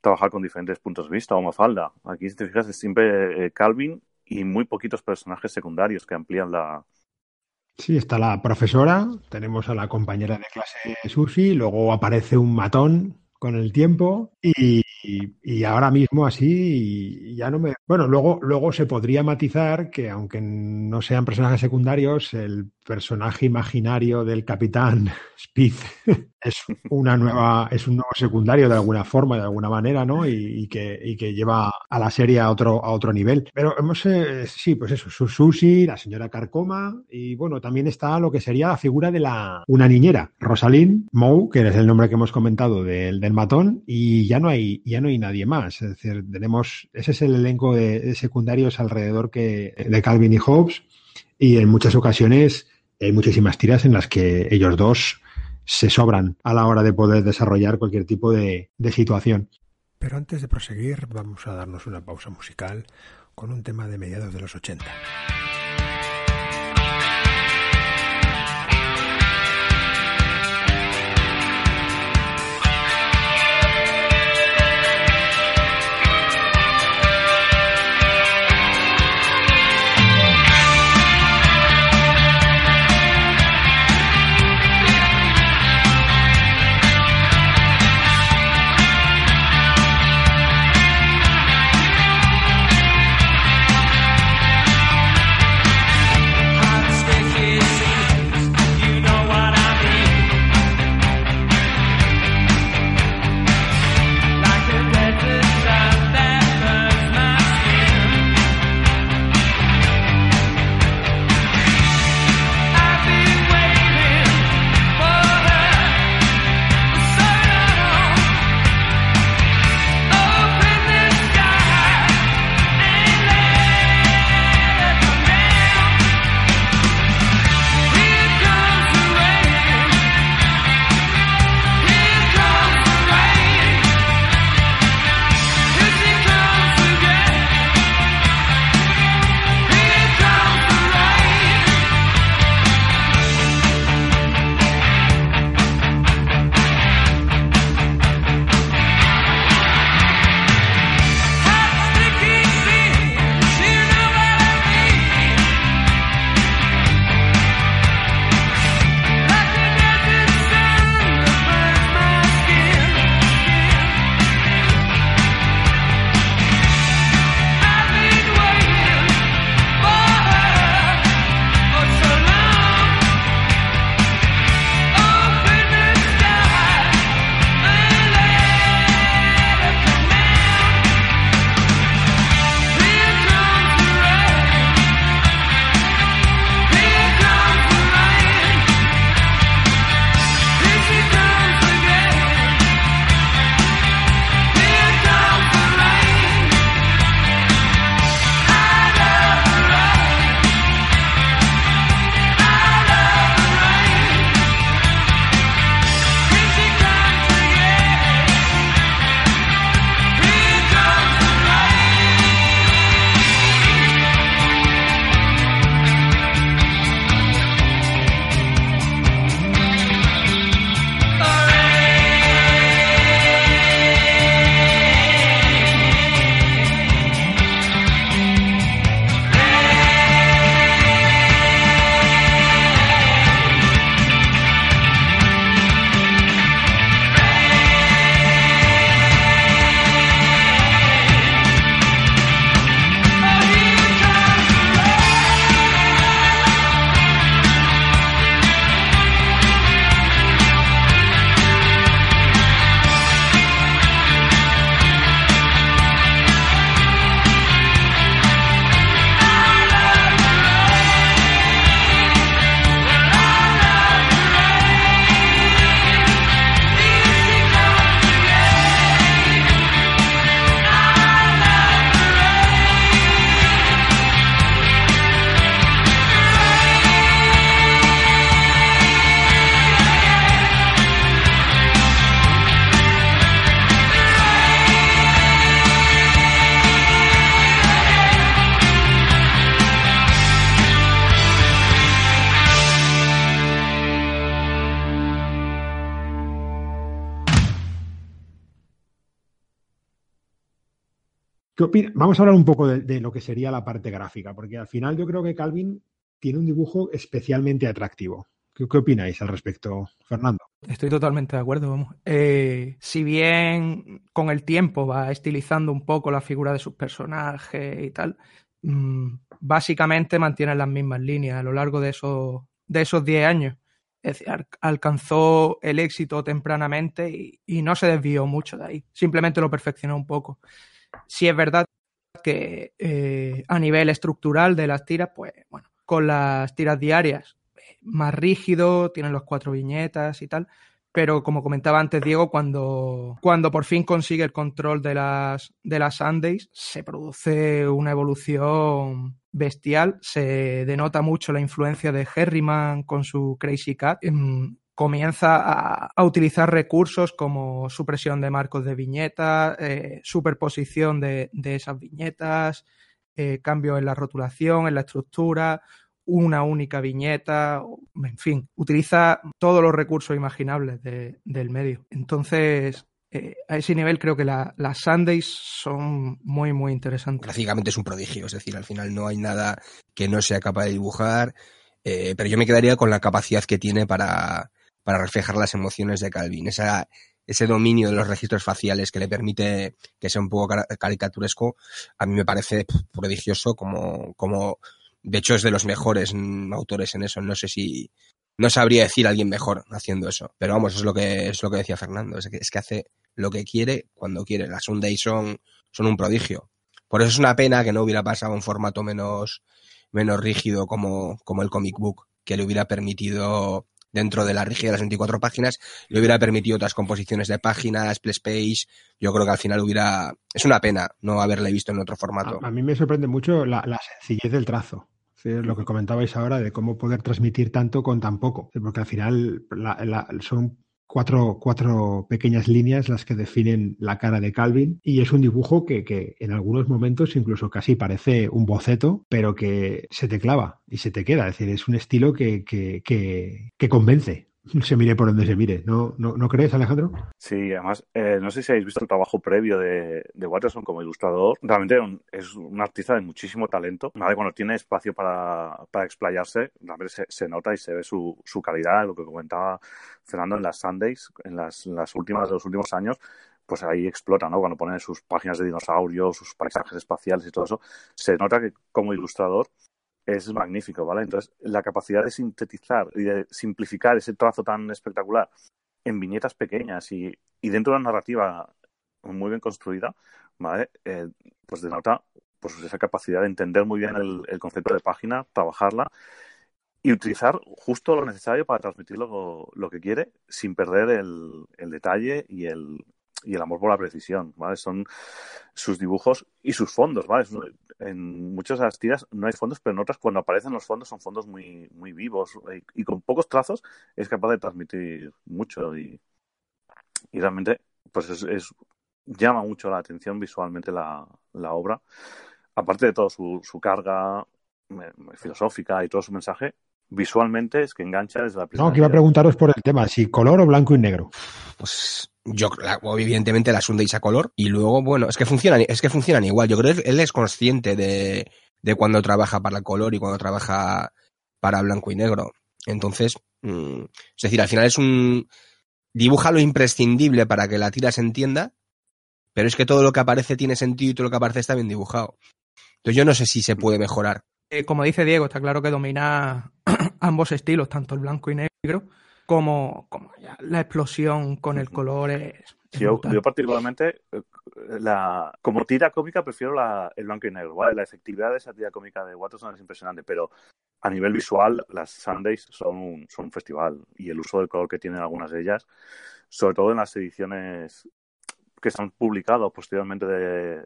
trabajar con diferentes puntos de vista o Mafalda. Aquí, si te fijas, es siempre eh, Calvin y muy poquitos personajes secundarios que amplían la, Sí, está la profesora, tenemos a la compañera de clase Susi, luego aparece un matón con el tiempo y, ahora mismo así ya no me... Bueno, luego, luego se podría matizar que aunque no sean personajes secundarios, el personaje imaginario del capitán Speed es una nueva, es un nuevo secundario de alguna forma, de alguna manera, ¿no? Y, que, y que lleva a la serie a otro, a otro nivel. Pero hemos, eh, sí, pues eso, Susi, la señora Carcoma, y bueno, también está lo que sería la figura de la, una niñera, Rosalind Moe, que es el nombre que hemos comentado del, matón, y ya no hay, ya no hay nadie más. Es decir, tenemos, ese es el elenco de, de secundarios alrededor que, de Calvin y Hobbes, y en muchas ocasiones hay muchísimas tiras en las que ellos dos se sobran a la hora de poder desarrollar cualquier tipo de, situación. Pero antes de proseguir, vamos a darnos una pausa musical con un tema de mediados de los 80. Vamos a hablar un poco de, lo que sería la parte gráfica, porque al final yo creo que Calvin tiene un dibujo especialmente atractivo. ¿Qué, opináis al respecto, Fernando? Estoy totalmente de acuerdo, vamos. Eh, si bien con el tiempo va estilizando un poco la figura de sus personajes y tal, mm, básicamente mantiene las mismas líneas a lo largo de esos, de esos 10 años. Es decir, alcanzó el éxito tempranamente y, no se desvió mucho de ahí. Simplemente lo perfeccionó un poco. Si es verdad que eh, a nivel estructural de las tiras, pues bueno, con las tiras diarias más rígido, tienen los cuatro viñetas y tal. Pero como comentaba antes Diego, cuando, cuando por fin consigue el control de las, de las Sundays, se produce una evolución bestial. Se denota mucho la influencia de Herriman con su Crazy Cat. Comienza a, utilizar recursos como supresión de marcos de viñetas, eh, superposición de, esas viñetas, eh, cambio en la rotulación, en la estructura, una única viñeta, en fin, utiliza todos los recursos imaginables del medio. Entonces, eh, a ese nivel creo que las Sundays son muy, muy interesantes. Gráficamente es un prodigio, es decir, al final no hay nada que no sea capaz de dibujar, eh, pero yo me quedaría con la capacidad que tiene para, para reflejar las emociones de Calvin, esa, ese dominio de los registros faciales que le permite que sea un poco caricaturesco, a mí me parece prodigioso como, como de hecho, es de los mejores autores en eso. No sé si. No sabría decir alguien mejor haciendo eso. Pero vamos, es lo que, es lo que decía Fernando. Es que, es que hace lo que quiere cuando quiere. Las Sunday son, son un prodigio. Por eso es una pena que no hubiera pasado un formato menos, menos rígido como, como el comic book, que le hubiera permitido, dentro de la rigidez de las 24 páginas, le hubiera permitido otras composiciones de páginas, splash page. Yo creo que al final hubiera. Es una pena no haberle visto en otro formato. A, mí me sorprende mucho la, la sencillez del trazo lo que comentabais ahora de cómo poder transmitir tanto con tan poco, porque al final son cuatro, cuatro pequeñas líneas las que definen la cara de Calvin y es un dibujo que, que, en algunos momentos incluso casi parece un boceto, pero que se te clava y se te queda. Es decir, es un estilo que, que, que convence se mire por donde se mire. ¿No, no, ¿no crees, Alejandro? Sí, además, eh, no sé si habéis visto el trabajo previo de, de Watterson como ilustrador. Realmente es un artista de muchísimo talento. Vez cuando tiene espacio para, para explayarse, realmente se, nota y se ve su, su calidad, lo que comentaba Fernando en las Sundays, en las, las últimas de los últimos años pues ahí explota, ¿no? Cuando pone sus páginas de dinosaurios, sus paisajes espaciales y todo eso, se nota que como ilustrador es magnífico, ¿vale? Entonces, la capacidad de sintetizar y de simplificar ese trazo tan espectacular en viñetas pequeñas y, dentro de una narrativa muy bien construida, ¿vale? Eh, pues denota pues esa capacidad de entender muy bien el, concepto de página, trabajarla y utilizar justo lo necesario para transmitir lo, que quiere sin perder el, el detalle y el, y el amor por la precisión, ¿vale? Son sus dibujos y sus fondos, ¿vale? En muchas de las tiras no hay fondos, pero en otras cuando aparecen los fondos son fondos muy, muy vivos y, con pocos trazos es capaz de transmitir mucho y, y realmente pues es, llama mucho la atención visualmente la, la obra. Aparte de todo su, su carga filosófica y todo su mensaje, visualmente es que engancha desde la primera. No, que iba a preguntaros por el tema, si color o blanco y negro. Pues yo evidentemente la Sundays a color y luego bueno es que funcionan es que funcionan igual. Yo creo que él es consciente de, de cuando trabaja para el color y cuando trabaja para blanco y negro. Entonces mm, es decir al final es un dibuja lo imprescindible para que la tira se entienda pero es que todo lo que aparece tiene sentido y todo lo que aparece está bien dibujado. Entonces yo no sé si se puede mejorar. Eh, como dice Diego está claro que domina ambos estilos tanto el blanco y negro como, como la explosión con el color es... yo, particularmente, eh, la, como tira cómica, prefiero la, el blanco y negro. La efectividad de esa tira cómica de Watterson es impresionante, pero a nivel visual, las Sundays son un, son un festival y el uso del color que tienen algunas de ellas, sobre todo en las ediciones que se han publicado posteriormente de,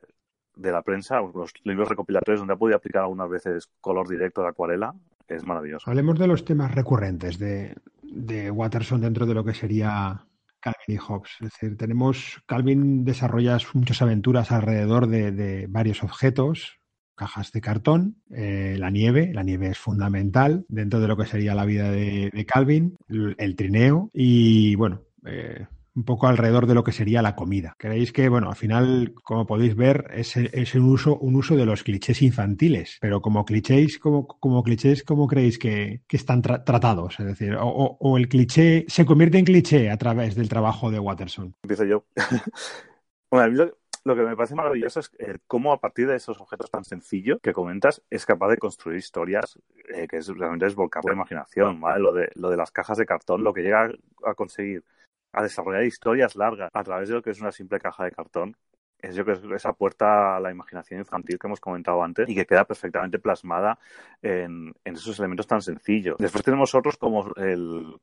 de la prensa, los libros recopilatorios donde ha podido aplicar algunas veces color directo de acuarela, es maravilloso. Hablemos de los temas recurrentes de, de Watterson dentro de lo que sería Calvin y Hobbes. Es decir, tenemos, Calvin desarrolla muchas aventuras alrededor de, varios objetos, cajas de cartón, eh, la nieve, la nieve es fundamental dentro de lo que sería la vida de, Calvin, el, trineo y bueno, eh, un poco alrededor de lo que sería la comida. Creéis que, bueno, al final, como podéis ver, es, es un, uso, un uso de los clichés infantiles, pero como clichés, como, como clichés, ¿cómo creéis que, que están tra tratados? Es decir, o, o, el cliché se convierte en cliché a través del trabajo de Watterson. Empiezo yo. bueno, a mí lo, que me parece maravilloso es cómo a partir de esos objetos tan sencillos que comentas es capaz de construir historias eh, que es realmente es volcar la imaginación, ¿vale? Lo de, lo de las cajas de cartón, lo que llega a conseguir a desarrollar historias largas a través de lo que es una simple caja de cartón, es yo que es esa puerta a la imaginación infantil que hemos comentado antes y que queda perfectamente plasmada en, esos elementos tan sencillos. Después tenemos otros como el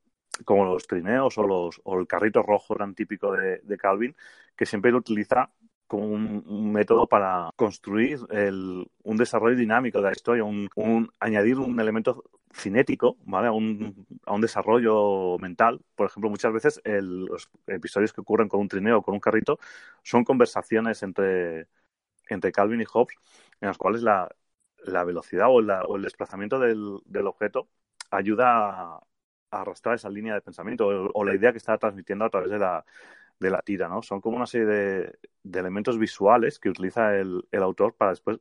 como los trineos o los o el carrito rojo tan típico de, Calvin, que siempre lo utiliza como un, método para construir el, un desarrollo dinámico de la historia, un, añadir un elemento cinético, ¿vale? A un, a un desarrollo mental. Por ejemplo, muchas veces el, los episodios que ocurren con un trineo o con un carrito son conversaciones entre, entre Calvin y Hobbes en las cuales la, la velocidad o, la, o, el desplazamiento del, del objeto ayuda a, a, arrastrar esa línea de pensamiento o, o la idea que está transmitiendo a través de la, de la tira, ¿no? Son como una serie de, de elementos visuales que utiliza el, el, autor para después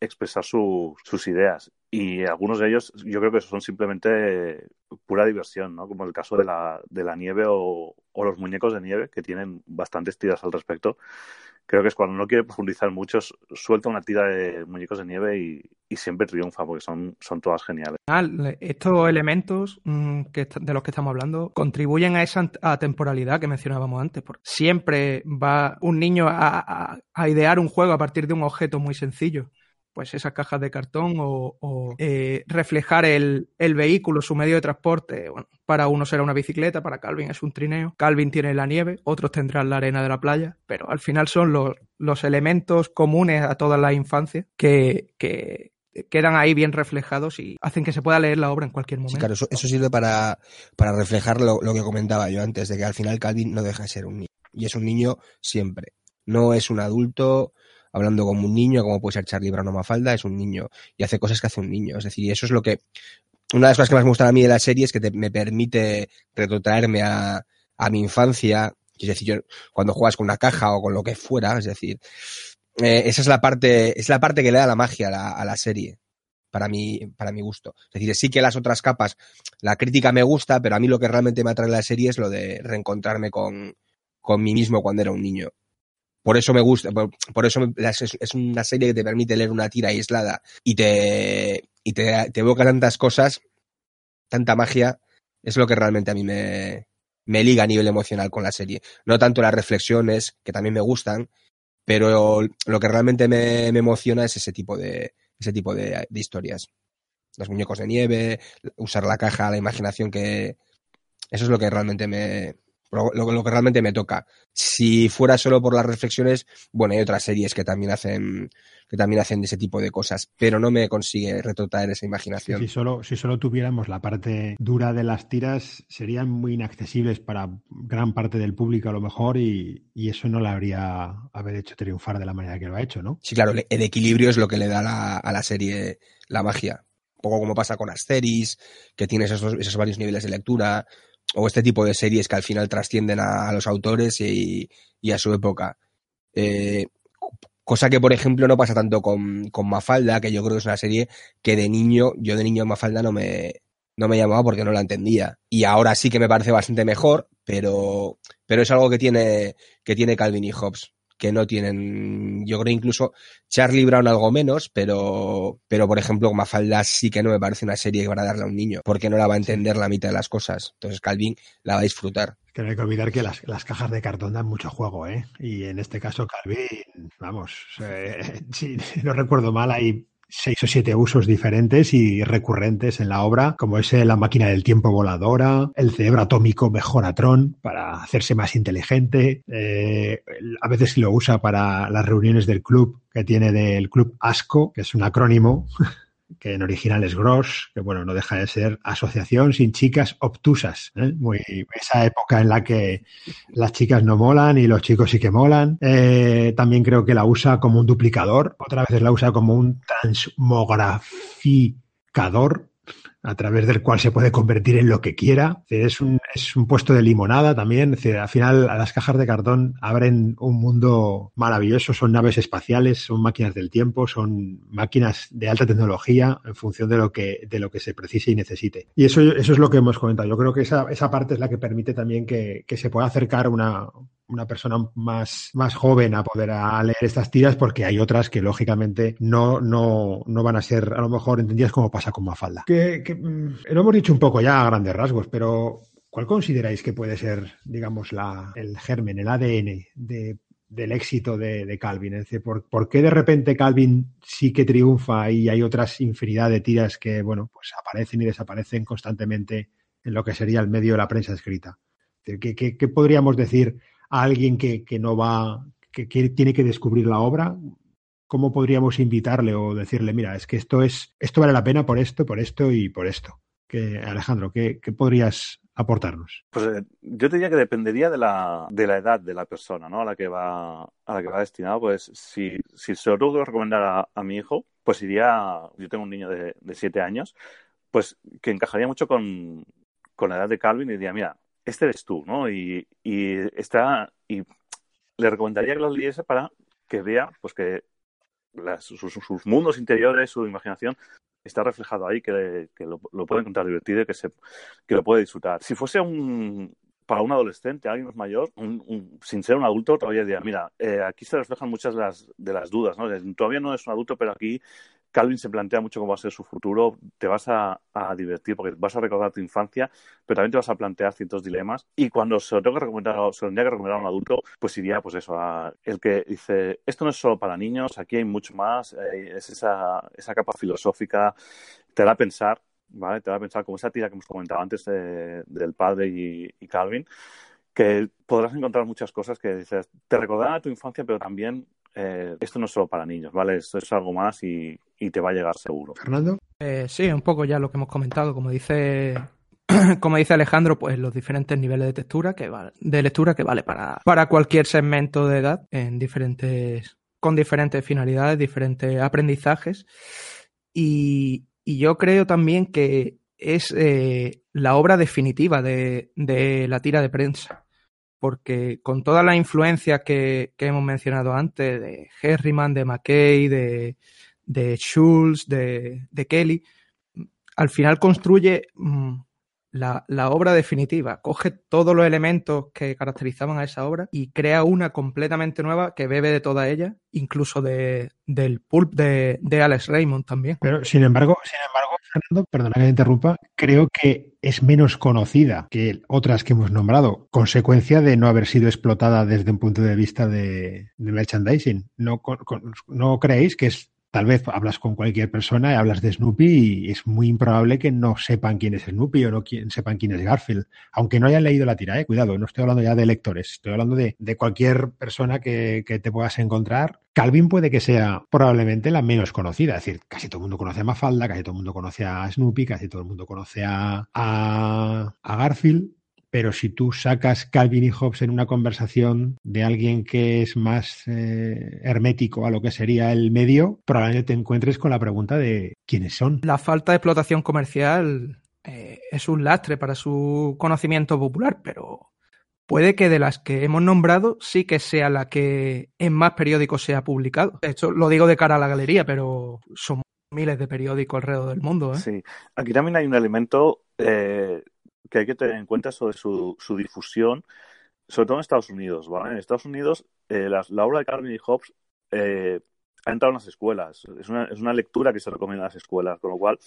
expresar su, sus ideas. Y algunos de ellos yo creo que son simplemente pura diversión, ¿no? Como el caso de la, de la nieve o, o los muñecos de nieve, que tienen bastantes tiras al respecto. Creo que es cuando no quiere profundizar mucho, suelta una tira de muñecos de nieve y, y siempre triunfa porque son, son todas geniales. Estos elementos mmm, que, de los que estamos hablando contribuyen a esa atemporalidad que mencionábamos antes. Porque siempre va un niño a, a, a idear un juego a partir de un objeto muy sencillo pues esas cajas de cartón o, o eh, reflejar el, el, vehículo, su medio de transporte. Bueno, para uno será una bicicleta, para Calvin es un trineo. Calvin tiene la nieve, otros tendrán la arena de la playa, pero al final son los, los elementos comunes a toda la infancia que, que, quedan ahí bien reflejados y hacen que se pueda leer la obra en cualquier momento. Sí, claro, eso, eso sirve para, para reflejar lo, lo, que comentaba yo antes, de que al final Calvin no deja de ser un niño. Y es un niño siempre. No es un adulto hablando como un niño, como puede ser Charlie Brown o Mafalda, es un niño y hace cosas que hace un niño. Es decir, eso es lo que. Una de las cosas que más me gustan a mí de la serie es que te, me permite retrotraerme a, a mi infancia. Es decir, yo, cuando juegas con una caja o con lo que fuera, es decir, eh, esa es la parte, es la parte que le da la magia a la, a la serie para mi, para mi gusto. Es decir, sí que las otras capas, la crítica me gusta, pero a mí lo que realmente me atrae la serie es lo de reencontrarme con, con mí mismo cuando era un niño. Por eso me gusta, por, por eso es, es, una serie que te permite leer una tira aislada y te, y te, evoca tantas cosas, tanta magia, es lo que realmente a mí me, me liga a nivel emocional con la serie. No tanto las reflexiones, que también me gustan, pero lo que realmente me, me emociona es ese tipo de, ese tipo de, historias. Los muñecos de nieve, usar la caja, la imaginación que... Eso es lo que realmente me, lo, lo, lo, que realmente me toca. Si fuera solo por las reflexiones, bueno, hay otras series que también hacen que también hacen ese tipo de cosas, pero no me consigue retrotraer esa imaginación. Si solo, si solo tuviéramos la parte dura de las tiras, serían muy inaccesibles para gran parte del público a lo mejor y, y eso no la habría haber hecho triunfar de la manera que lo ha hecho, ¿no? Sí, claro, el equilibrio es lo que le da la, a la serie la magia. Un poco como pasa con Asteris, que tienes esos, esos varios niveles de lectura, o este tipo de series que al final trascienden a, los autores y, y, a su época. Eh, cosa que, por ejemplo, no pasa tanto con, con, Mafalda, que yo creo que es una serie que de niño, yo de niño Mafalda no me, no me llamaba porque no la entendía. Y ahora sí que me parece bastante mejor, pero, pero es algo que tiene, que tiene Calvin y Hobbes que no tienen, yo creo incluso Charlie Brown algo menos, pero, pero por ejemplo Mafalda sí que no me parece una serie para darle a un niño, porque no la va a entender la mitad de las cosas. Entonces Calvin la va a disfrutar. Que no hay que olvidar que las, las, cajas de cartón dan mucho juego, ¿eh? Y en este caso Calvin, vamos, eh, si no recuerdo mal, hay seis o siete usos diferentes y recurrentes en la obra, como es la máquina del tiempo voladora, el cerebro atómico Mejoratron para hacerse más inteligente, eh, a veces lo usa para las reuniones del club que tiene del club ASCO, que es un acrónimo que en original es Gross, que bueno, no deja de ser Asociación sin chicas obtusas, ¿eh? Muy, esa época en la que las chicas no molan y los chicos sí que molan. Eh, también creo que la usa como un duplicador, otra vez la usa como un transmograficador, a través del cual se puede convertir en lo que quiera. Es un, es un puesto de limonada también. Al final, las cajas de cartón abren un mundo maravilloso. Son naves espaciales, son máquinas del tiempo, son máquinas de alta tecnología en función de lo que, de lo que se precise y necesite. Y eso, eso es lo que hemos comentado. Yo creo que esa, esa parte es la que permite también que, que se pueda acercar una, una persona más, más joven a poder leer estas tiras porque hay otras que lógicamente no, no, no van a ser a lo mejor entendidas como pasa con Mafalda. Que, mm, lo hemos dicho un poco ya a grandes rasgos, pero ¿cuál consideráis que puede ser, digamos, la, el germen, el ADN de, del éxito de, Calvin? Es decir, ¿por, ¿por, qué de repente Calvin sí que triunfa y hay otras infinidad de tiras que, bueno, pues aparecen y desaparecen constantemente en lo que sería el medio de la prensa escrita? ¿Qué, qué, qué podríamos decir a alguien que, que no va, que, que, tiene que descubrir la obra, ¿cómo podríamos invitarle o decirle, mira, es que esto es, esto vale la pena por esto, por esto y por esto? Que, Alejandro, ¿qué, ¿qué, podrías aportarnos? Pues eh, yo diría que dependería de la, de la edad de la persona, ¿no? A la que va, a la que va destinado. Pues si, si se lo recomendar a, a, mi hijo, pues iría, yo tengo un niño de, de siete años, pues que encajaría mucho con, con la edad de Calvin y diría, mira, este eres tú, ¿no? Y, y está, y le recomendaría que lo leyese para que vea, pues que las, sus, sus, mundos interiores, su imaginación, está reflejado ahí, que, lo, puede encontrar divertido y que, se, que lo puede disfrutar. Si fuese un, para un adolescente, alguien más mayor, un, un, sin ser un adulto, todavía diría, mira, eh, aquí se reflejan muchas las, de las dudas, ¿no? Todavía no es un adulto, pero aquí Calvin se plantea mucho cómo va a ser su futuro, te vas a, divertir porque vas a recordar tu infancia, pero también te vas a plantear ciertos dilemas. Y cuando se lo tengo que recomendar, se lo que recomendar a un adulto, pues iría, pues eso, a el que dice, esto no es solo para niños, aquí hay mucho más, eh, es esa, esa capa filosófica, te da a pensar, ¿vale? Te a pensar como esa tira que hemos comentado antes de, del padre y, Calvin, que podrás encontrar muchas cosas que te recordarán a tu infancia, pero también eh, esto no es solo para niños, ¿vale? Esto es algo más y, y te va a llegar seguro. Fernando. Eh, sí, un poco ya lo que hemos comentado, como dice como dice Alejandro, pues los diferentes niveles de textura que vale, de lectura que vale para, para cualquier segmento de edad en diferentes con diferentes finalidades, diferentes aprendizajes y, y yo creo también que es eh, la obra definitiva de, de la tira de prensa porque con todas las influencias que, hemos mencionado antes, de Herriman, de McKay, de, de Schulz, de, Kelly, al final construye mmm, la, la, obra definitiva, coge todos los elementos que caracterizaban a esa obra y crea una completamente nueva que bebe de toda ella, incluso de, del pulp de, Alex Raymond también. Pero sin embargo, sin embargo, Fernando, perdona que me interrumpa, creo que es menos conocida que otras que hemos nombrado, consecuencia de no haber sido explotada desde un punto de vista de, merchandising. ¿No, ¿No creéis que es tal vez hablas con cualquier persona y hablas de Snoopy y es muy improbable que no sepan quién es Snoopy o no sepan quién es Garfield, aunque no hayan leído la tira, eh, cuidado, no estoy hablando ya de lectores, estoy hablando de, de cualquier persona que, que, te puedas encontrar. Calvin puede que sea probablemente la menos conocida, es decir, casi todo el mundo conoce a Mafalda, casi todo el mundo conoce a Snoopy, casi todo el mundo conoce a, a Garfield, pero si tú sacas Calvin y Hobbes en una conversación de alguien que es más eh, hermético a lo que sería el medio, probablemente te encuentres con la pregunta de quiénes son. La falta de explotación comercial eh, es un lastre para su conocimiento popular, pero puede que de las que hemos nombrado sí que sea la que en más periódicos se ha publicado. Hecho, lo digo de cara a la galería, pero son miles de periódicos alrededor del mundo. ¿eh? Sí, aquí también hay un elemento eh, que hay que tener en cuenta sobre su, su, difusión, sobre todo en Estados Unidos. ¿vale? En Estados Unidos, eh, la, obra de Calvin y Hobbes eh, ha entrado en las escuelas. Es una, es una, lectura que se recomienda en las escuelas, con lo cual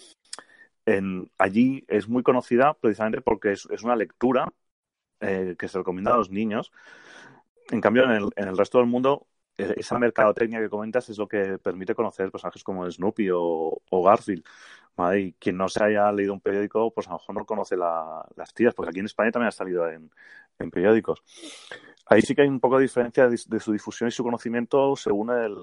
en, allí es muy conocida precisamente porque es, es una lectura eh, que se recomienda a los niños. En cambio, en el, en el resto del mundo esa mercadotecnia que comentas es lo que permite conocer personajes como Snoopy o Garfield. ¿Vale? Y quien no se haya leído un periódico, pues a lo mejor no conoce la, las tiras, porque aquí en España también ha salido en, en, periódicos. Ahí sí que hay un poco de diferencia de, de su difusión y su conocimiento según el,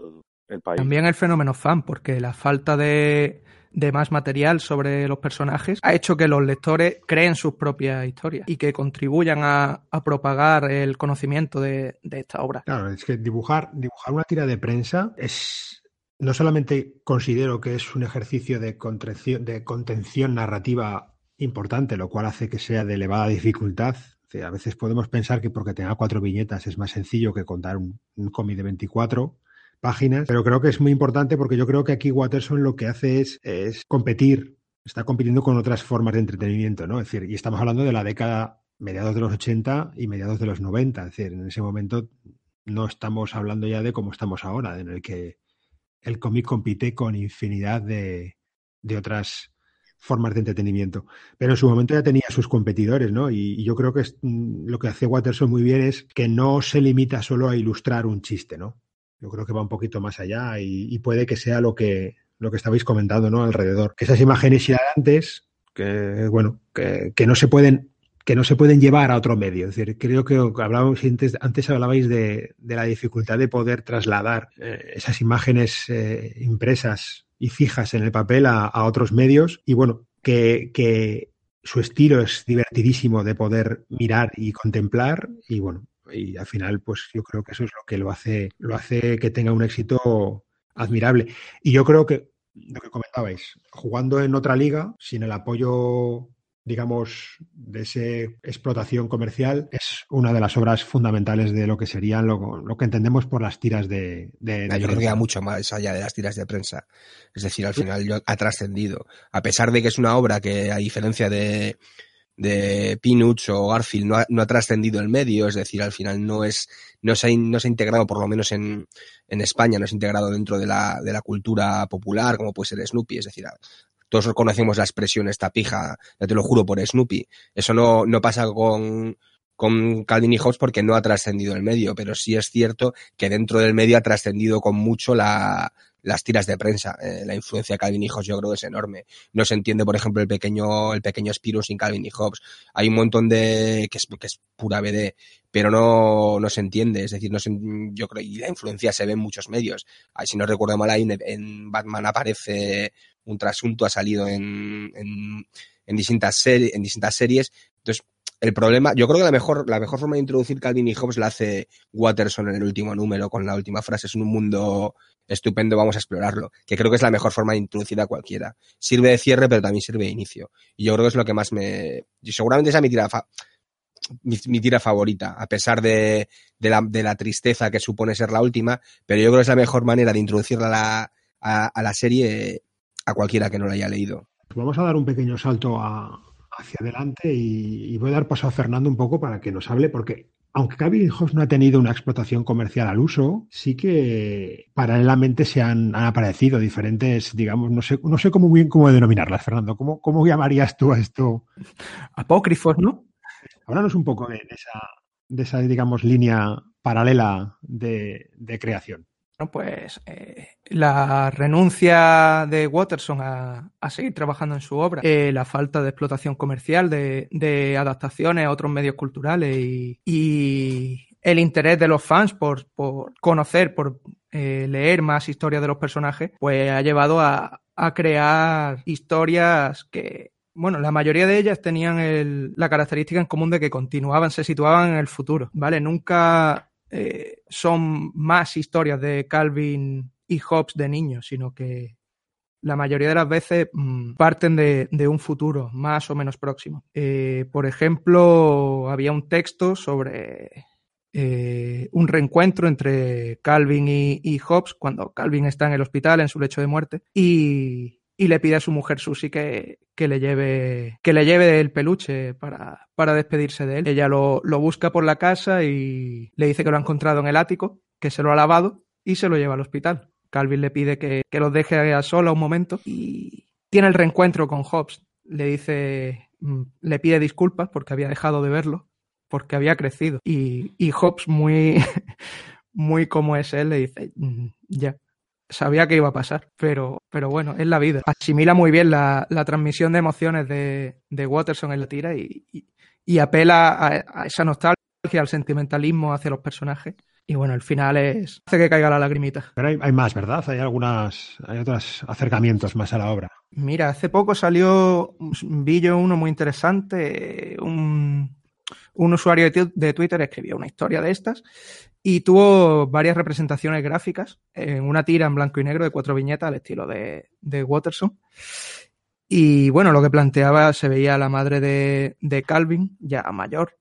el, país. También el fenómeno fan, porque la falta de, de más material sobre los personajes ha hecho que los lectores creen sus propias historias y que contribuyan a, a propagar el conocimiento de, de, esta obra. Claro, es que dibujar, dibujar una tira de prensa es no solamente considero que es un ejercicio de contención, narrativa importante, lo cual hace que sea de elevada dificultad. A veces podemos pensar que porque tenga cuatro viñetas es más sencillo que contar un, cómic de 24 páginas, pero creo que es muy importante porque yo creo que aquí Watterson lo que hace es, es competir, está compitiendo con otras formas de entretenimiento, ¿no? Es decir, y estamos hablando de la década mediados de los 80 y mediados de los 90, es decir, en ese momento no estamos hablando ya de cómo estamos ahora, en el que el cómic compite con infinidad de, otras formas de entretenimiento. Pero en su momento ya tenía sus competidores, ¿no? Y, yo creo que es, mm, lo que hace Watterson muy bien es que no se limita solo a ilustrar un chiste, ¿no? Yo creo que va un poquito más allá y, puede que sea lo que, lo que estabais comentando, ¿no? Alrededor. Que esas imágenes hilarantes, que, bueno, que no se pueden que no se pueden llevar a otro medio. Es decir, creo que hablábamos antes, antes hablabais de, la dificultad de poder trasladar eh, esas imágenes eh, impresas y fijas en el papel a, a otros medios. Y bueno, que, que, su estilo es divertidísimo de poder mirar y contemplar. Y bueno, y al final, pues yo creo que eso es lo que lo hace, lo hace que tenga un éxito admirable. Y yo creo que lo que comentabais, jugando en otra liga, sin el apoyo digamos, de esa explotación comercial, es una de las obras fundamentales de lo que serían lo, lo que entendemos por las tiras de, de, de Yo creo que va mucho más allá de las tiras de prensa. Es decir, al final yo, ha trascendido. A pesar de que es una obra que, a diferencia de, de Peanuts o Garfield, no ha, no ha trascendido el medio, es decir, al final no es, no se ha, no se ha integrado, por lo menos en, en España, no se ha integrado dentro de la, de la cultura popular, como puede ser Snoopy, es decir, todos conocemos la expresión esta pija, ya te lo juro por Snoopy. Eso no, no pasa con, con Calvin Hobbes porque no ha trascendido el medio, pero sí es cierto que dentro del medio ha trascendido con mucho la, las tiras de prensa. Eh, la influencia de Calvin y Hobbes yo creo que es enorme. No se entiende, por ejemplo, el pequeño, el pequeño Spiro sin Calvin y Hobbes. Hay un montón de, que es, que es pura BD, pero no, no se entiende. Es decir, no se, yo creo, y la influencia se ve en muchos medios. Si no recuerdo mal, ahí en, en Batman aparece un trasunto, ha salido en, en, en distintas, series, en distintas series. Entonces, el problema, yo creo que la mejor, la mejor forma de introducir Calvin y Hobbes la hace Watterson en el último número con la última frase, es un mundo estupendo, vamos a explorarlo, que creo que es la mejor forma de introducir a cualquiera. Sirve de cierre, pero también sirve de inicio. Y yo creo que es lo que más me... Y seguramente esa es mi tira, fa... mi, mi, tira favorita, a pesar de, de, la, de, la, tristeza que supone ser la última, pero yo creo que es la mejor manera de introducirla a la, a, a la serie a cualquiera que no la haya leído. Vamos a dar un pequeño salto a, hacia adelante y, y, voy a dar paso a Fernando un poco para que nos hable, porque aunque Calvin Hobbes no ha tenido una explotación comercial al uso, sí que paralelamente se han, han aparecido diferentes, digamos, no sé, no sé cómo bien cómo denominarlas, Fernando. ¿Cómo, ¿Cómo llamarías tú a esto? Apócrifos, ¿no? Háblanos un poco de, de, esa, de esa, digamos, línea paralela de, de creación. Bueno, pues eh, la renuncia de Watterson a, a, seguir trabajando en su obra, eh, la falta de explotación comercial, de, de, adaptaciones a otros medios culturales y, y el interés de los fans por, por conocer, por eh, leer más historias de los personajes, pues ha llevado a, a crear historias que bueno, la mayoría de ellas tenían el, la característica en común de que continuaban, se situaban en el futuro, ¿vale? Nunca eh, son más historias de Calvin y Hobbes de niños, sino que la mayoría de las veces mmm, parten de, de, un futuro más o menos próximo. Eh, por ejemplo, había un texto sobre eh, un reencuentro entre Calvin y, y, Hobbes cuando Calvin está en el hospital en su lecho de muerte y, y le pide a su mujer Susie que, que, le lleve que le lleve el peluche para, para despedirse de él. Ella lo, lo, busca por la casa y le dice que lo ha encontrado en el ático, que se lo ha lavado y se lo lleva al hospital. Calvin le pide que, que los deje a sola un momento y tiene el reencuentro con Hobbes. Le dice, mm, le pide disculpas porque había dejado de verlo, porque había crecido. Y, y Hobbes, muy, muy como es él, le dice, mm, ya, sabía que iba a pasar, pero, pero bueno, es la vida. Asimila muy bien la, la transmisión de emociones de, de, Watterson en la tira y, y, y apela a, a, esa nostalgia, al sentimentalismo hacia los personajes. Y bueno, el final es hace que caiga la lagrimita. Pero hay, hay más, ¿verdad? Hay algunas, hay otros acercamientos más a la obra. Mira, hace poco salió, vi yo uno muy interesante, un, un usuario de, Twitter escribió una historia de estas y tuvo varias representaciones gráficas en una tira en blanco y negro de cuatro viñetas al estilo de, de Watterson. Y bueno, lo que planteaba, se veía a la madre de, de Calvin, ya mayor,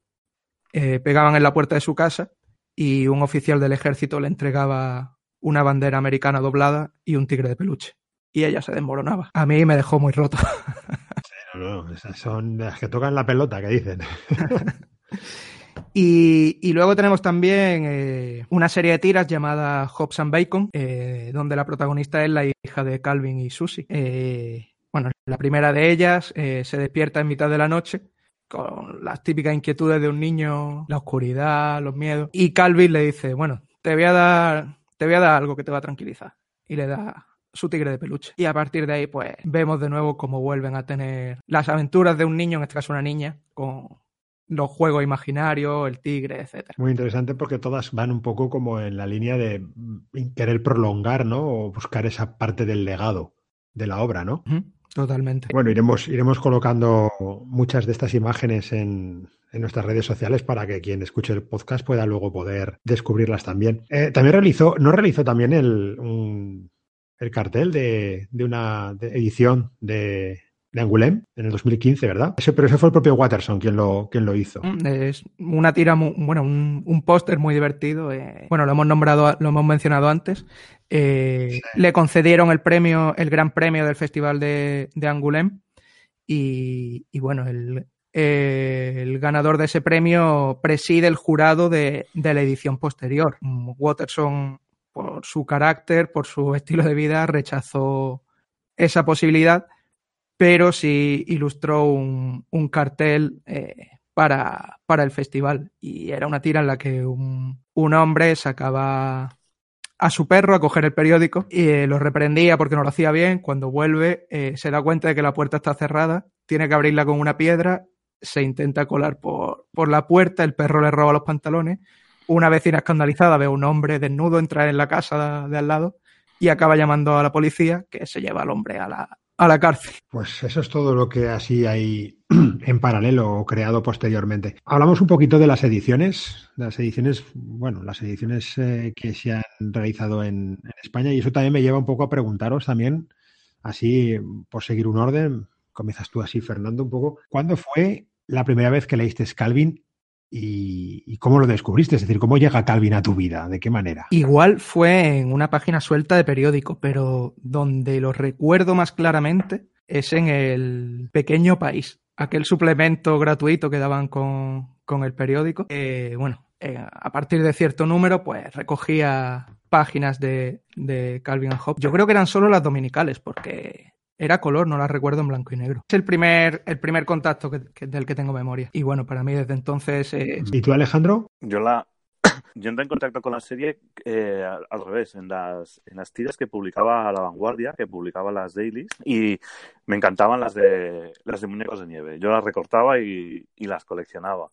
eh, pegaban en la puerta de su casa y un oficial del ejército le entregaba una bandera americana doblada y un tigre de peluche. Y ella se desmoronaba. A mí me dejó muy roto. no, no, esas son las que tocan la pelota, que dicen. Y, luego tenemos también eh, una serie de tiras llamada Hobbs and Bacon, eh, donde la protagonista es la hija de Calvin y Susie. Eh, bueno, la primera de ellas se despierta en mitad de la noche con las típicas inquietudes de un niño, la oscuridad, los miedos. Y Calvin le dice, bueno, te voy a dar, te voy a dar algo que te va a tranquilizar. Y le da su tigre de peluche. Y a partir de ahí, pues, vemos de nuevo cómo vuelven a tener las aventuras de un niño, en este caso una niña, con los juegos imaginarios, el tigre, etcétera. Muy interesante porque todas van un poco como en la línea de querer prolongar, ¿no? O buscar esa parte del legado de la obra, ¿no? Totalmente. Bueno, iremos, iremos colocando muchas de estas imágenes en, en, nuestras redes sociales para que quien escuche el podcast pueda luego poder descubrirlas también. Eh, también realizó, ¿no realizó también el, el cartel de, de una edición de, de Angoulême en el 2015, ¿verdad? Ese, pero ese fue el propio Watterson quien lo, quien lo hizo. Mm, es una tira, muy, bueno, un, póster muy divertido. Eh, bueno, lo hemos nombrado, lo hemos mencionado antes. Eh, le concedieron el premio, el gran premio del Festival de, de Angoulême. Y, bueno, el, el, ganador de ese premio preside el jurado de, de la edición posterior. Watterson, por su carácter, por su estilo de vida, rechazó esa posibilidad pero sí ilustró un, cartel eh, para, para, el festival. Y era una tira en la que un, hombre sacaba a su perro a coger el periódico y eh, lo reprendía porque no lo hacía bien. Cuando vuelve eh, se da cuenta de que la puerta está cerrada, tiene que abrirla con una piedra, se intenta colar por, por la puerta, el perro le roba los pantalones. Una vecina escandalizada ve a un hombre desnudo entrar en la casa de al lado y acaba llamando a la policía que se lleva al hombre a la, a la cárcel. Pues eso es todo lo que así hay en paralelo o creado posteriormente. Hablamos un poquito de las ediciones, las ediciones, bueno, las ediciones eh, que se han realizado en, España y eso también me lleva un poco a preguntaros también, así por seguir un orden, comienzas tú así, Fernando, un poco, ¿cuándo fue la primera vez que leíste Calvin y, cómo lo descubriste? Es decir, ¿cómo llega Calvin a tu vida? ¿De qué manera? Igual fue en una página suelta de periódico, pero donde lo recuerdo más claramente es en el Pequeño País, aquel suplemento gratuito que daban con, el periódico. bueno, eh, a partir de cierto número, pues recogía páginas de, de Calvin Hobbes. Yo creo que eran solo las dominicales, porque era color, no la recuerdo en blanco y negro. Es el primer, el primer contacto del que tengo memoria. Y bueno, para mí desde entonces... ¿Y tú, Alejandro? Yo la... Yo entré en contacto con la serie eh, al revés, en las, en las tiras que publicaba La Vanguardia, que publicaba las dailies, y me encantaban las de, las de muñecos de nieve. Yo las recortaba y, y las coleccionaba.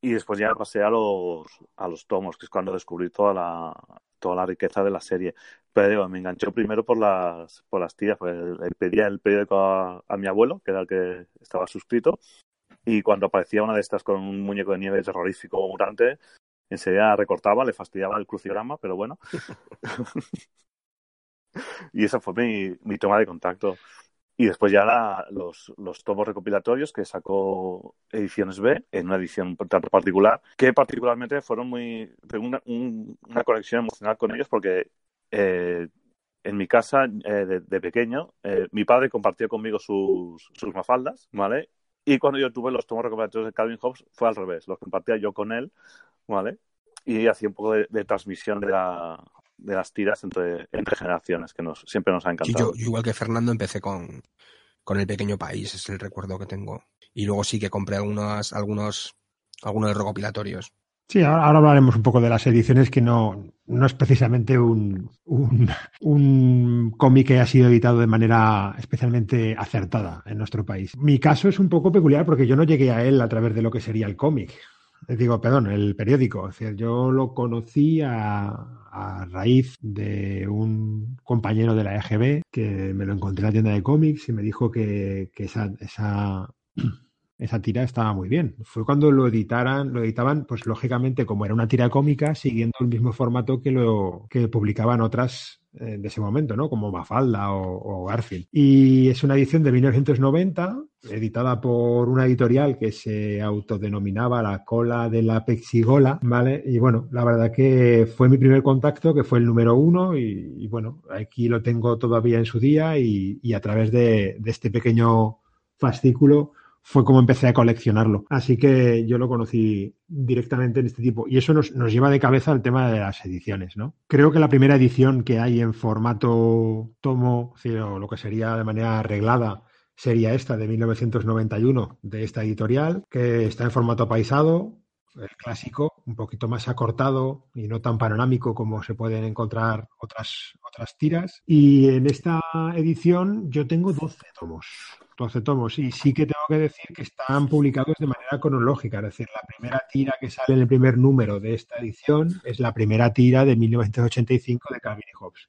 Y después ya pasé a los, a los tomos, que es cuando descubrí toda la, toda la riqueza de la serie. Pero me enganchó primero por las, por las tías, pues le pedía el periódico a, mi abuelo, que era el que estaba suscrito, y cuando aparecía una de estas con un muñeco de nieve terrorífico mutante, enseguida recortaba, le fastidiaba el crucigrama, pero bueno. y esa fue mi, mi toma de contacto. Y después ya los, los, tomos recopilatorios que sacó Ediciones B, en una edición tanto particular, que particularmente fueron muy. Tengo una, una conexión emocional con ellos porque eh, en mi casa eh, de, pequeño, eh, mi padre compartió conmigo sus, sus mafaldas, ¿vale? Y cuando yo tuve los tomos recopilatorios de Calvin Hobbes fue al revés, los compartía yo con él, ¿vale? Y hacía un poco de transmisión de la, de las tiras entre, entre generaciones, que nos, siempre nos ha encantado. yo, igual que Fernando, empecé con, con El Pequeño País, es el recuerdo que tengo. Y luego sí que compré algunos, algunos, algunos recopilatorios. Sí, ahora, hablaremos un poco de las ediciones que no, no es precisamente un, un, un cómic que ha sido editado de manera especialmente acertada en nuestro país. Mi caso es un poco peculiar porque yo no llegué a él a través de lo que sería el cómic. Digo, perdón, el periódico. yo lo conocí a, raíz de un compañero de la EGB que me lo encontré en la tienda de cómics y me dijo que, esa, esa tira estaba muy bien. Fue cuando lo editaran, lo editaban, pues lógicamente, como era una tira cómica, siguiendo el mismo formato que lo que publicaban otras eh, de ese momento, ¿no? Como Mafalda o, Garfield. Y es una edición de 1990, editada por una editorial que se autodenominaba La Cola de la Pexigola, ¿vale? Y bueno, la verdad que fue mi primer contacto, que fue el número uno, y, bueno, aquí lo tengo todavía en su día y, y a través de, de este pequeño fascículo fue como empecé a coleccionarlo. Así que yo lo conocí directamente en este tipo. Y eso nos, nos, lleva de cabeza al tema de las ediciones, ¿no? Creo que la primera edición que hay en formato tomo, o lo que sería de manera arreglada, sería esta de 1991 de esta editorial, que está en formato paisado, el clásico, un poquito más acortado y no tan panorámico como se pueden encontrar otras, otras tiras. Y en esta edición yo tengo 12 tomos. 12 tomos. Y sí que tengo que decir que están publicados de manera cronológica. Es decir, la primera tira que sale en el primer número de esta edición es la primera tira de 1985 de Calvin y Hobbes.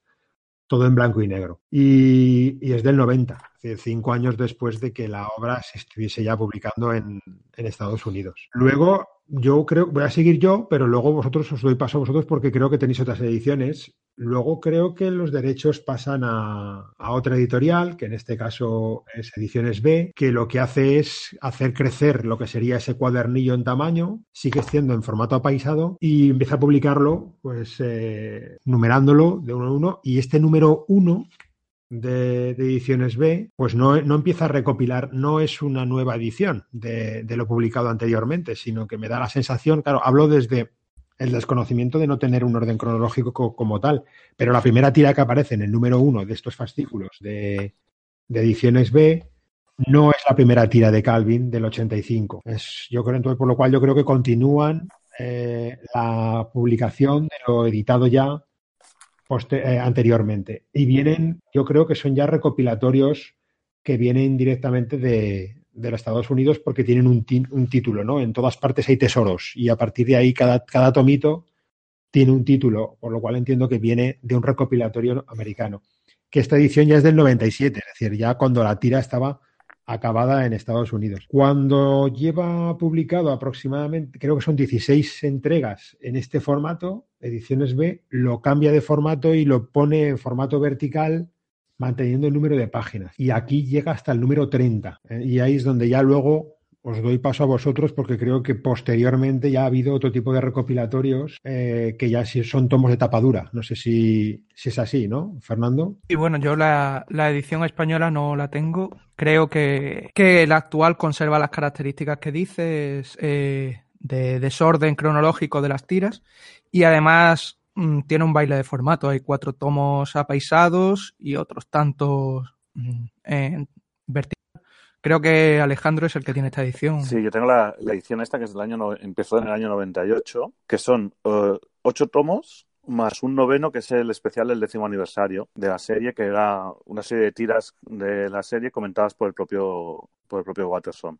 Todo en blanco y negro. Y, es del 90, es decir, cinco años después de que la obra se estuviese ya publicando en, en Estados Unidos. Luego, yo creo, voy a seguir yo, pero luego vosotros os doy paso a vosotros porque creo que tenéis otras ediciones. Luego creo que los derechos pasan a, a, otra editorial, que en este caso es Ediciones B, que lo que hace es hacer crecer lo que sería ese cuadernillo en tamaño, sigue siendo en formato apaisado y empieza a publicarlo, pues eh, numerándolo de uno a uno. Y este número uno de, de, ediciones B, pues no, no, empieza a recopilar, no es una nueva edición de, de, lo publicado anteriormente, sino que me da la sensación, claro, hablo desde el desconocimiento de no tener un orden cronológico co como tal, pero la primera tira que aparece en el número uno de estos fascículos de, de ediciones B no es la primera tira de Calvin del 85. Es, yo creo, entonces, por lo cual yo creo que continúan eh, la publicación de lo editado ya eh, anteriormente. Y vienen, yo creo que son ya recopilatorios que vienen directamente de, de los Estados Unidos porque tienen un, un, título, ¿no? En todas partes hay tesoros y a partir de ahí cada, cada tomito tiene un título, por lo cual entiendo que viene de un recopilatorio americano. Que esta edición ya es del 97, es decir, ya cuando la tira estaba acabada en Estados Unidos. Cuando lleva publicado aproximadamente, creo que son 16 entregas en este formato, Ediciones B, lo cambia de formato y lo pone en formato vertical manteniendo el número de páginas. Y aquí llega hasta el número 30. ¿eh? Y ahí es donde ya luego os doy paso a vosotros porque creo que posteriormente ya ha habido otro tipo de recopilatorios eh, que ya son tomos de tapadura. No sé si, si es así, ¿no, Fernando? Y bueno, yo la, la, edición española no la tengo. Creo que, que la actual conserva las características que dices eh, de desorden cronológico de las tiras y además mmm, tiene un baile de formato. Hay cuatro tomos apaisados y otros tantos mmm, vertical. Creo que Alejandro es el que tiene esta edición. Sí, yo tengo la, edición esta que es del año empezó en el año 98, que son uh, ocho tomos más un noveno que es el especial del décimo aniversario de la serie, que era una serie de tiras de la serie comentadas por el propio por el propio Watterson.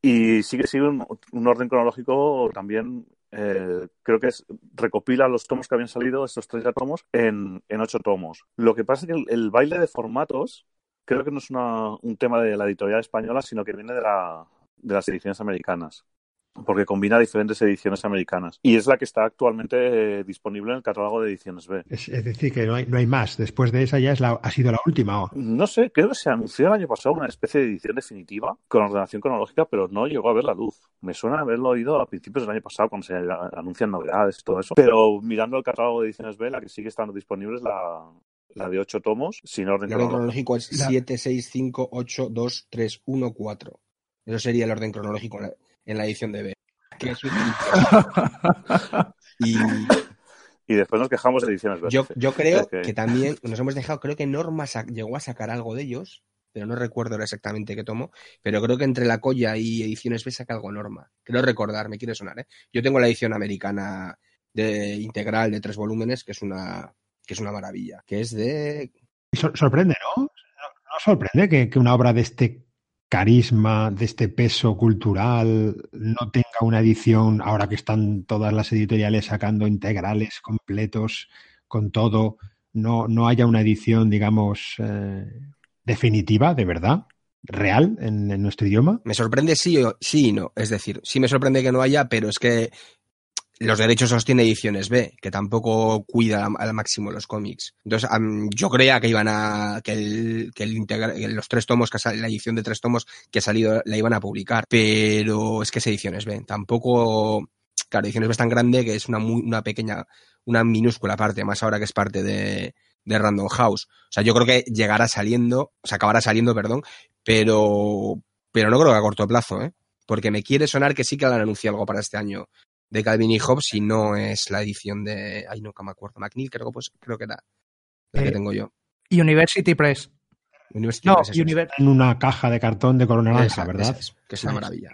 Y sigue sigue un orden cronológico también eh, creo que es, recopila los tomos que habían salido, estos 30 tomos, en, en 8 tomos. Lo que pasa es que el, el baile de formatos creo que no es una, un tema de la editorial española, sino que viene de, la, de las ediciones americanas porque combina diferentes ediciones americanas y es la que está actualmente eh, disponible en el catálogo de ediciones B. Es, es decir, que no hay, no hay, más. Después de esa ya es la, ha sido la última. ¿o? No sé, creo que se anunció el año pasado una especie de edición definitiva con ordenación cronológica, pero no llegó a ver la luz. Me suena haberlo oído a principios del año pasado cuando se anuncian novedades y todo eso. Pero mirando el catálogo de ediciones B, la que sigue estando disponible es la, la de 8 tomos, sin orden el cronológico. es 7, 6, 5, 8, 2, 3, 1, 4. Eso sería el orden cronológico en la, edición de B. Que es y, y después nos quejamos de ediciones B. Yo, yo creo okay. que también nos hemos dejado, creo que Norma llegó a sacar algo de ellos, pero no recuerdo exactamente qué tomo, pero creo que entre la colla y ediciones B saca algo Norma. Creo recordar, me quiere sonar, ¿eh? Yo tengo la edición americana de integral de tres volúmenes, que es una que es una maravilla, que es de... Sor sorprende, ¿no? ¿no? sorprende que, que, una obra de este carisma, de este peso cultural, no tenga una edición, ahora que están todas las editoriales sacando integrales completos con todo, no, no haya una edición, digamos, eh, definitiva, de verdad? real en, en nuestro idioma? Me sorprende sí, o- sí y no. Es decir, sí me sorprende que no haya, pero es que los derechos los tiene Ediciones B, que tampoco cuida al- máximo los cómics. Entonces, am, yo creía que iban a, que, el, que el integra- los tres tomos, que la edición de tres tomos que ha salido, la iban a publicar. Pero es que es Ediciones B. Tampoco, claro, Ediciones B es tan grande que es una muy, una pequeña, una minúscula parte, más ahora que es parte de, de Random House. O sea, yo creo que llegará saliendo, o sea, acabará saliendo, perdón, pero, pero no creo que a corto plazo, ¿eh? Porque me quiere sonar que sí que han anunciado algo para este año de Calvin y Hobbes si no es la edición de, ay, nunca me acuerdo, McNeil creo que pues, creo que era la que Eh, tengo yo. University Press. University No, Press, En una caja de cartón de color naranja, Esa, ¿verdad? es, que es una maravilla.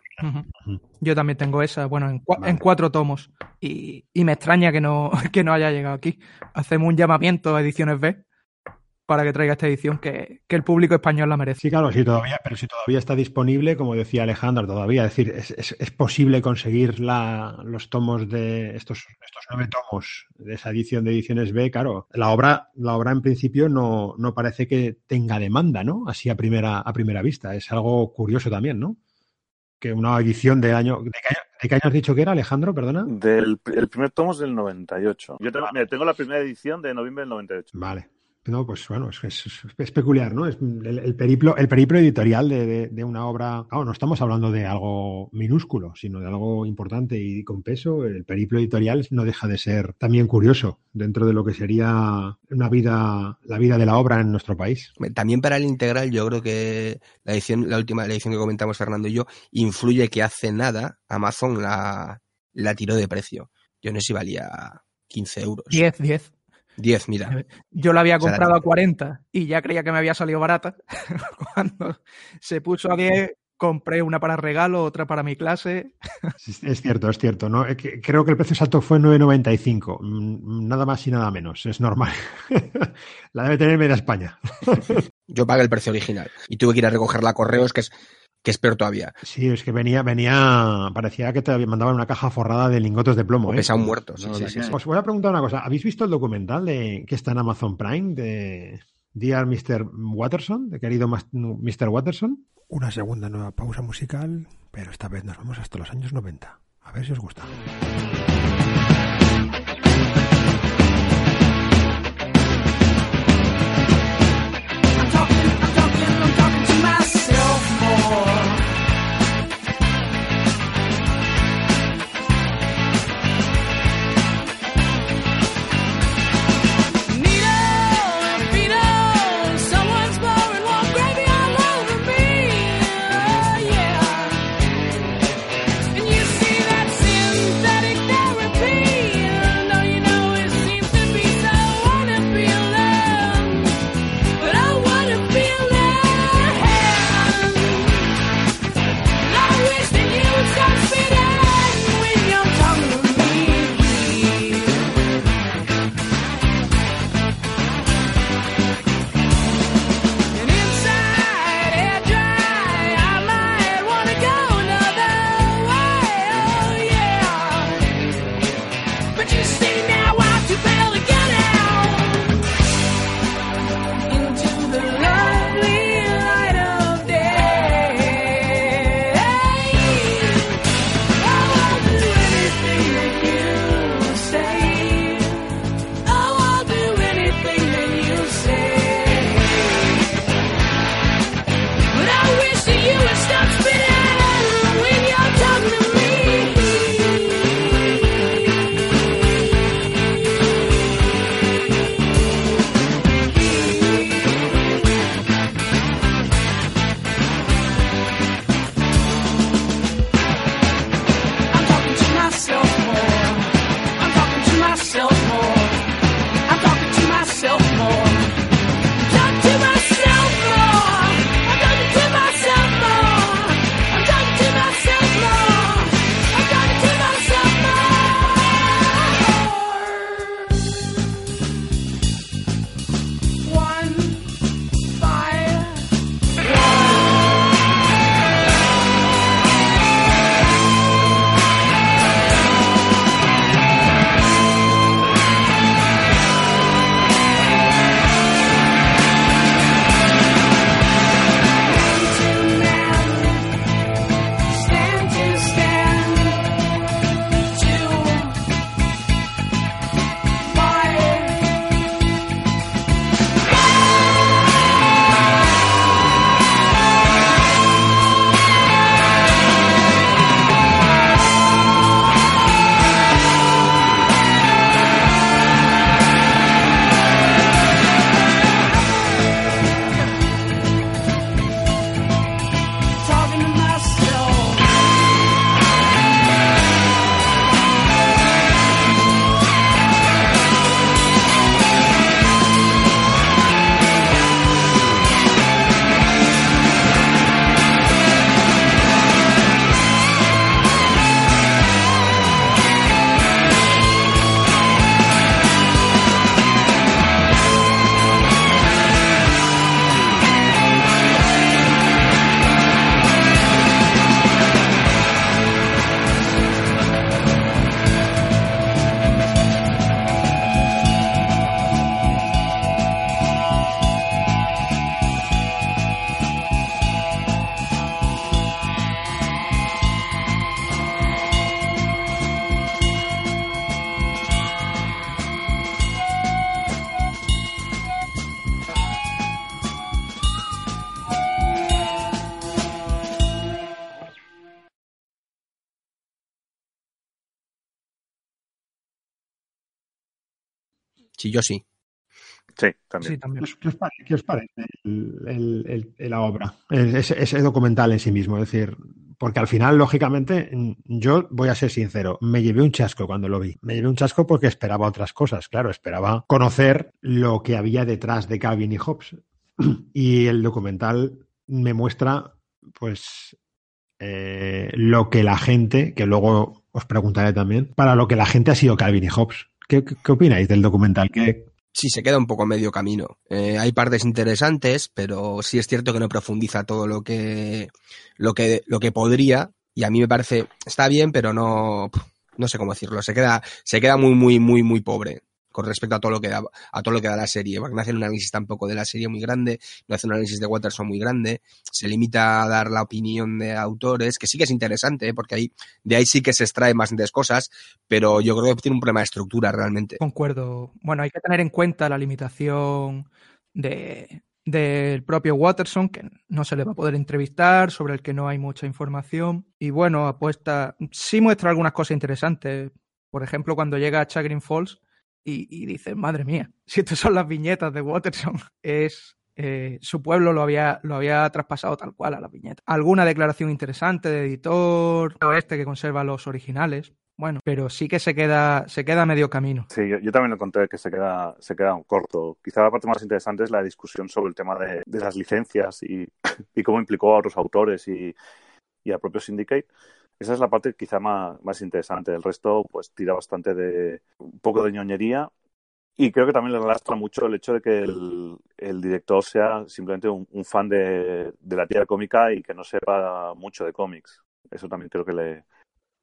Yo también tengo esa, bueno, en, Vale. en cuatro tomos. Y, y me extraña que no, que no haya llegado aquí. Hacemos un llamamiento a Ediciones B para que traiga esta edición que, que el público español la merece. Sí, claro, sí, todavía, pero si todavía está disponible, como decía Alejandro, todavía, es decir, es, es- es posible conseguir la, los tomos de estos, estos nueve tomos de esa edición de ediciones B, claro, la obra, la obra en principio no, no parece que tenga demanda, ¿no? Así a primera, a primera vista. Es algo curioso también, ¿no? Que una edición año. ¿De año, de qué año has dicho que era, Alejandro? Perdona. Del, el primer tomo es del 98. Yo tengo, mira, tengo la primera edición de noviembre del 98. Vale. No, pues bueno, es, es- es peculiar, ¿no? Es el, el periplo, el periplo editorial de, de- de una obra. Claro, no estamos hablando de algo minúsculo, sino de algo importante y con peso. El periplo editorial no deja de ser también curioso dentro de lo que sería una vida, la vida de la obra en nuestro país. También para el integral, yo creo que la edición, la última la edición que comentamos Fernando y yo, influye que hace nada Amazon la, la tiró de precio. Yo no sé si valía 15 euros. 10, 10. 10, mira. Yo la había O sea, comprado a 40 y ya creía que me había salido barata. Cuando se puso a 10, compré una para regalo, otra para mi clase. Es, cierto, es cierto. ¿no? Eh, Creo que el precio exacto fue 9,95. Mm, Nada más y nada menos. Es normal. la debe tener media España. Yo pagué el precio original y tuve que ir a recogerla a correos, que es, que es peor todavía. Sí, es que venía, venía, parecía que te mandaban una caja forrada de lingotes de plomo. O ¿eh? pesa un muerto. Sí, No, sí, sí. Os voy a preguntar una cosa. ¿Habéis visto el documental de que está en Amazon Prime de Dear Mr. Watterson, de querido Mr. Watterson? Una segunda nueva pausa musical, pero esta vez nos vamos hasta los años 90. A ver si os gusta. Sí, yo sí. Sí, también. Sí, también. ¿Qué os parece, qué os parece el- el- el- el- la obra? Ese, ese documental en sí mismo. Es decir, porque al final, lógicamente, yo voy a ser sincero, me llevé un chasco cuando lo vi. Me llevé un chasco porque esperaba otras cosas. Claro, esperaba conocer lo que había detrás de Calvin y Hobbes. Y el documental me muestra, pues, eh, lo que la gente, que luego os preguntaré también, para lo que la gente ha sido Calvin y Hobbes. ¿Qué, opináis del documental? ¿Qué, Sí, se queda un poco medio camino. Eh, hay partes interesantes, pero sí es cierto que no profundiza todo lo que, lo que, lo que podría. Y a mí me parece, está bien, pero no, no sé cómo decirlo. Se queda, se queda muy, muy, muy, muy pobre con respecto a todo lo que da, a todo lo que da la serie. No hace un análisis tampoco de la serie muy grande, no hace un análisis de Watterson muy grande, se limita a dar la opinión de autores, que sí que es interesante, ¿eh? porque ahí, de ahí sí que se extrae más de cosas, pero yo creo que tiene un problema de estructura realmente. Concuerdo. Bueno, hay que tener en cuenta la limitación de, del propio Watterson, que no se le va a poder entrevistar, sobre el que no hay mucha información. Y bueno, apuesta, sí muestra algunas cosas interesantes. Por ejemplo, cuando llega a Chagrin Falls y, y dice, madre mía, si estas son las viñetas de Watterson, es... eh, su pueblo lo había, lo había traspasado tal cual a las viñetas. Alguna declaración interesante de editor, este que conserva los originales. Bueno, pero sí que se queda, se queda a medio camino. Sí, yo, también lo encontré que se queda, se queda corto. Quizá la parte más interesante es la discusión sobre el tema de, de las licencias y, y cómo implicó a otros autores y, y al propio Syndicate. Esa es la parte quizá más, más interesante. El resto, pues, tira bastante de un poco de ñoñería. Y creo que también le lastra mucho el hecho de que el, el director sea simplemente un, un fan de, de la tira cómica y que no sepa mucho de cómics. Eso también creo que le,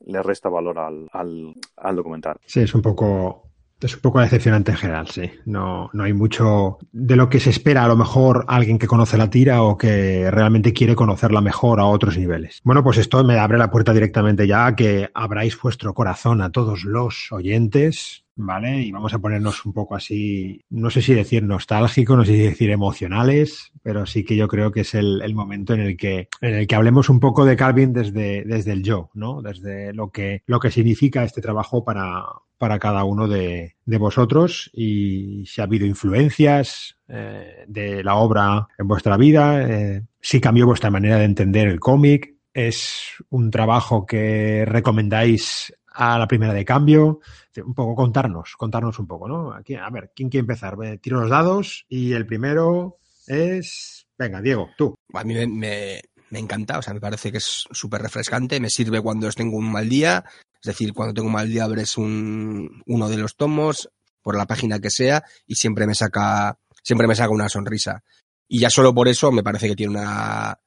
le resta valor al, al, al documental. Sí, es un poco. Es un poco decepcionante en general, sí. No, no hay mucho de lo que se espera, a lo mejor alguien que conoce la tira o que realmente quiere conocerla mejor a otros niveles. Bueno, pues esto me abre la puerta directamente ya a que abráis vuestro corazón a todos los oyentes, ¿vale? Y vamos a ponernos un poco así, no sé si decir nostálgico, no sé si decir emocionales, pero sí que yo creo que es el, el momento en el que, en el que hablemos un poco de Calvin desde, desde el yo, ¿no? Desde lo que, lo que significa este trabajo para, para cada uno de, vosotros y si ha habido influencias eh, de la obra en vuestra vida, eh, si cambió vuestra manera de entender el cómic, es un trabajo que recomendáis a la primera de cambio, un poco contarnos, contarnos un poco, ¿no? Aquí, a ver, ¿quién quiere empezar? Tiro los dados y el primero es, venga, Diego, tú. A mí me, me, me encanta, o sea, me parece que es súper refrescante, me sirve cuando tengo un mal día, es decir, cuando tengo mal día abres un, uno de los tomos, por la página que sea, y siempre me saca, siempre me saca una sonrisa. Y ya solo por eso me parece que tiene una,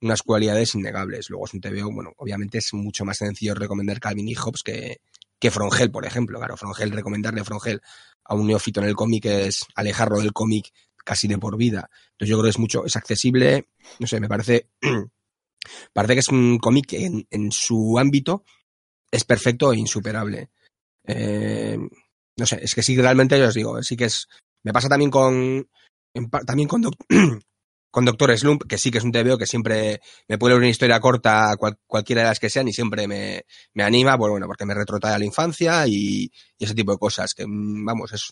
unas cualidades innegables. Luego es un TVO, bueno, obviamente es mucho más sencillo recomendar Calvin y Hobbes que, que Frongel, por ejemplo. Claro, Frongel, recomendarle Frongel a un neófito en el cómic es alejarlo del cómic casi de por vida. Entonces yo creo que es mucho, es accesible, no sé, me parece, parece que es un cómic en su ámbito es perfecto e insuperable. Eh, no sé, es que sí, realmente yo os digo, sí que es, me pasa también con, también con, con Doctor Slump, que sí que es un TVO que siempre me puede una historia corta, cual- cualquiera de las que sean, y siempre me, me anima, pues bueno, porque me retrotrae a la infancia y, y ese tipo de cosas, que mm, vamos, es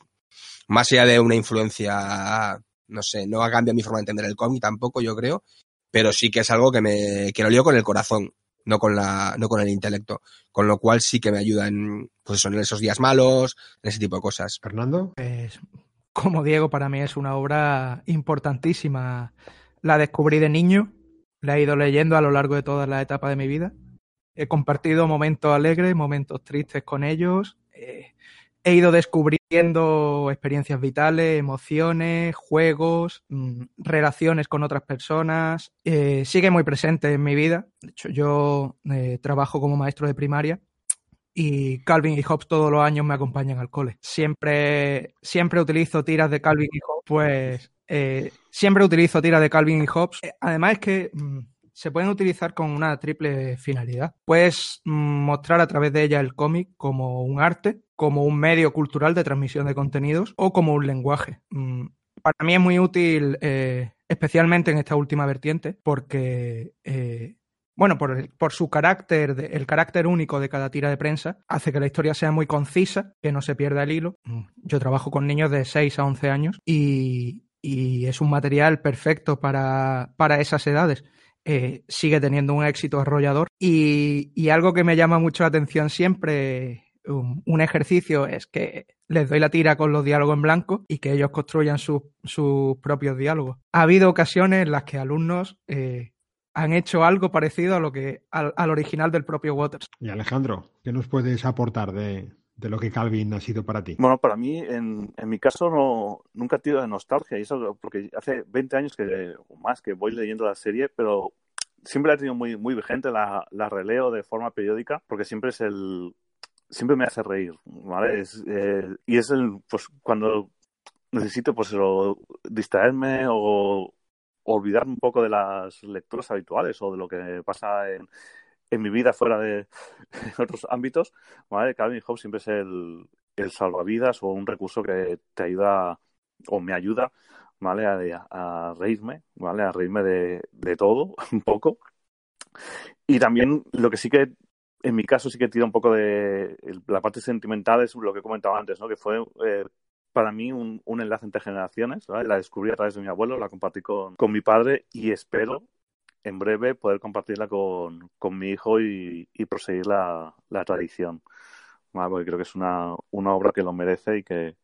más allá de una influencia, no sé, no cambia mi forma de entender el cómic tampoco, yo creo, pero sí que es algo que me, que lo leo con el corazón, no con la, no con el intelecto, con lo cual sí que me ayuda en, pues eso, en esos días malos, en ese tipo de cosas. Fernando. Pues, como Diego, para mí es una obra importantísima. La descubrí de niño, la he ido leyendo a lo largo de toda la etapa de mi vida. He compartido momentos alegres, momentos tristes con ellos. Eh, he ido descubriendo experiencias vitales, emociones, juegos, mm, relaciones con otras personas. Eh, sigue muy presente en mi vida. De hecho, yo eh, trabajo como maestro de primaria y Calvin y Hobbes todos los años me acompañan al cole. Siempre, siempre utilizo tiras de Calvin y Hobbes, pues eh, siempre utilizo tiras de Calvin y Hobbes. Eh, Además es que mm, se pueden utilizar con una triple finalidad. Puedes mm, mostrar a través de ella el cómic como un arte, como un medio cultural de transmisión de contenidos o como un lenguaje. Mm, Para mí es muy útil, eh, especialmente en esta última vertiente, porque eh, bueno, por, el- su carácter, el carácter único de cada tira de prensa, hace que la historia sea muy concisa, que no se pierda el hilo. Mm, Yo trabajo con niños de 6 a 11 años y, y es un material perfecto para, para esas edades. Eh, sigue teniendo un éxito arrollador y, y algo que me llama mucho la atención siempre, un, ejercicio, es que les doy la tira con los diálogos en blanco y que ellos construyan sus- sus propios diálogos. Ha habido ocasiones en las que alumnos eh, han hecho algo parecido a lo que al, al original del propio Waters. Y Alejandro, ¿qué nos puedes aportar de, de lo que Calvin ha sido para ti? Bueno, para mí, en, en mi caso, no, nunca he tenido de nostalgia, y eso porque hace 20 años que, o más que voy leyendo la serie, pero siempre la he tenido muy, muy vigente, la, la releo de forma periódica, porque siempre es el. Siempre me hace reír, ¿vale? Es, eh, y es el. Pues cuando necesito, pues, o distraerme o olvidarme un poco de las lecturas habituales o de lo que pasa en, en mi vida fuera de en otros ámbitos, ¿vale? Calvin Hobbes siempre es el, el salvavidas o un recurso que te ayuda o me ayuda, ¿vale? A, a reírme, ¿vale? A reírme de, de todo, un poco. Y también lo que sí que, en mi caso, sí que tira un poco de la parte sentimental es lo que he comentado antes, ¿no? Que fue eh, para mí un, un enlace entre generaciones, ¿vale? La descubrí a través de mi abuelo, la compartí con, con mi padre y espero en breve poder compartirla con, con mi hijo y, y proseguir la, la tradición. ¿vale? Porque creo que es una, una obra que lo merece y que,